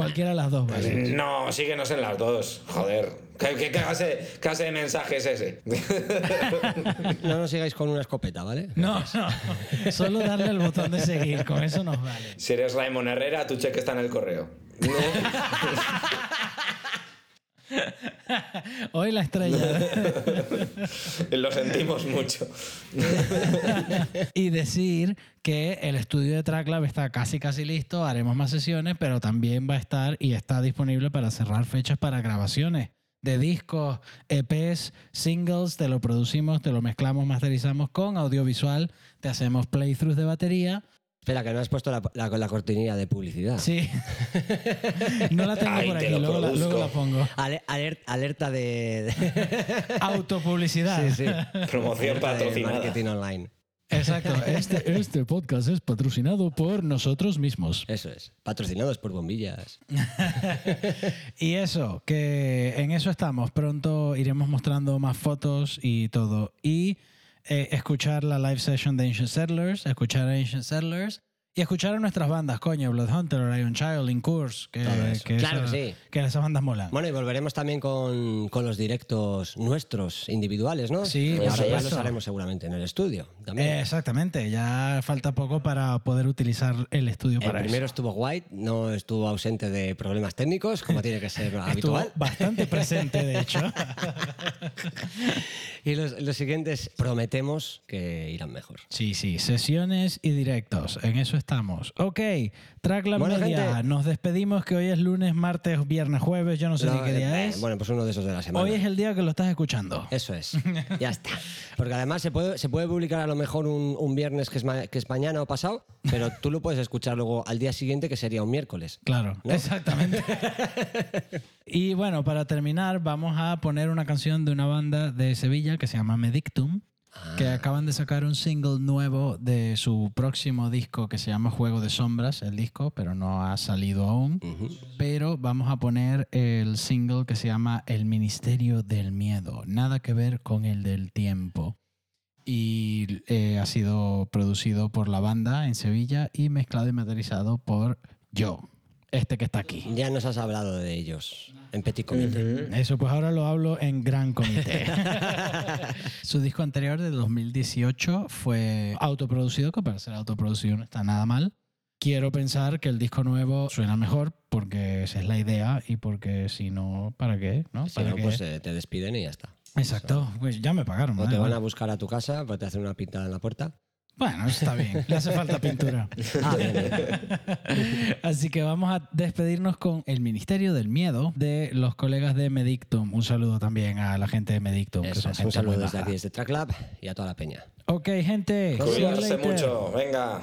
Cual- cualquiera de las dos vale. No, síguenos en las dos. Joder. ¿Qué, qué clase, qué clase de mensaje es ese? No nos sigáis con una escopeta, ¿vale? No, no. Solo darle al botón de seguir, con eso nos vale. Si eres Raymond Herrera, tu cheque está en el correo. Hoy la estrella. Lo sentimos mucho. y decir que el estudio de Tracklab está casi casi listo, haremos más sesiones, pero también va a estar y está disponible para cerrar fechas para grabaciones de discos, EPs, singles, te lo producimos, te lo mezclamos, masterizamos con audiovisual, te hacemos playthroughs de batería. Espera, que no has puesto la, la, la cortinilla de publicidad. Sí. no la tengo Ay, por te aquí, lo luego la, produzco. luego la pongo. Ale- aler- alerta de... de- Autopublicidad. sí, sí. Promoción Alerta patrocinada. marketing online. Exacto. Este, este podcast es patrocinado por nosotros mismos. Eso es. Patrocinados por bombillas. Y eso, que en eso estamos. Pronto iremos mostrando más fotos y todo. Y eh, escuchar la live session de Ancient Settlers, escuchar Ancient Settlers Y escuchar a nuestras bandas, coño, Bloodhunter, Orion Child, Incurse, que, que Claro esa- que sí. que esas bandas molan. Bueno, y volveremos también con, con los directos nuestros, individuales, ¿no? Sí, por ahora ya los haremos seguramente en el estudio. También. Eh, exactamente, ya falta poco para poder utilizar el estudio el para primero eso. estuvo White, no estuvo ausente de problemas técnicos, como tiene que ser Estuvo habitual. bastante presente, de hecho. Y los, los siguientes prometemos que irán mejor. Sí, sí, sesiones y directos, en eso estamos. Ok, track la Bueno, media, gente. nos despedimos que hoy es lunes, martes, viernes, jueves, yo no sé No, ni qué día eh, es. Bueno, pues uno de esos de la semana. Hoy es el día que lo estás escuchando. Eso es. Ya está. Porque además se puede, se puede publicar a lo mejor un, un viernes que es, ma- que es mañana o pasado, pero tú lo puedes escuchar luego al día siguiente, que sería un miércoles. Claro, ¿No? exactamente. y bueno, para terminar, vamos a poner una canción de una banda de Sevilla que se llama Medictum, que Ah. acaban de sacar un single nuevo de su próximo disco que se llama Juego de Sombras, el disco, pero no ha salido aún. Pero vamos a poner el single que se llama El Ministerio del Miedo, nada que ver con el del tiempo. Y eh, ha sido producido por la banda en Sevilla y mezclado y materializado por yo, este que está aquí. Ya nos has hablado de ellos en Petit Comité. Eso, pues ahora lo hablo en gran comité. Su disco anterior de 2018 fue autoproducido, que para ser autoproducido no está nada mal. Quiero pensar que el disco nuevo suena mejor porque esa es la idea y porque si no, ¿para qué? ¿No? Si ¿Para no, qué? pues eh, te despiden y ya está. Exacto, pues ya me pagaron. O ¿vale? te van a buscar a tu casa, pues te hacen una pintada en la puerta. Bueno, está bien, le hace falta pintura. Ah. Así que vamos a despedirnos con el Ministerio del Miedo de los colegas de Medictum. Un saludo también a la gente de Medictum. que Eso son es, un saludo desde aquí, desde Track Lab y a toda la peña. Ok, gente. Cuidarse mucho, venga.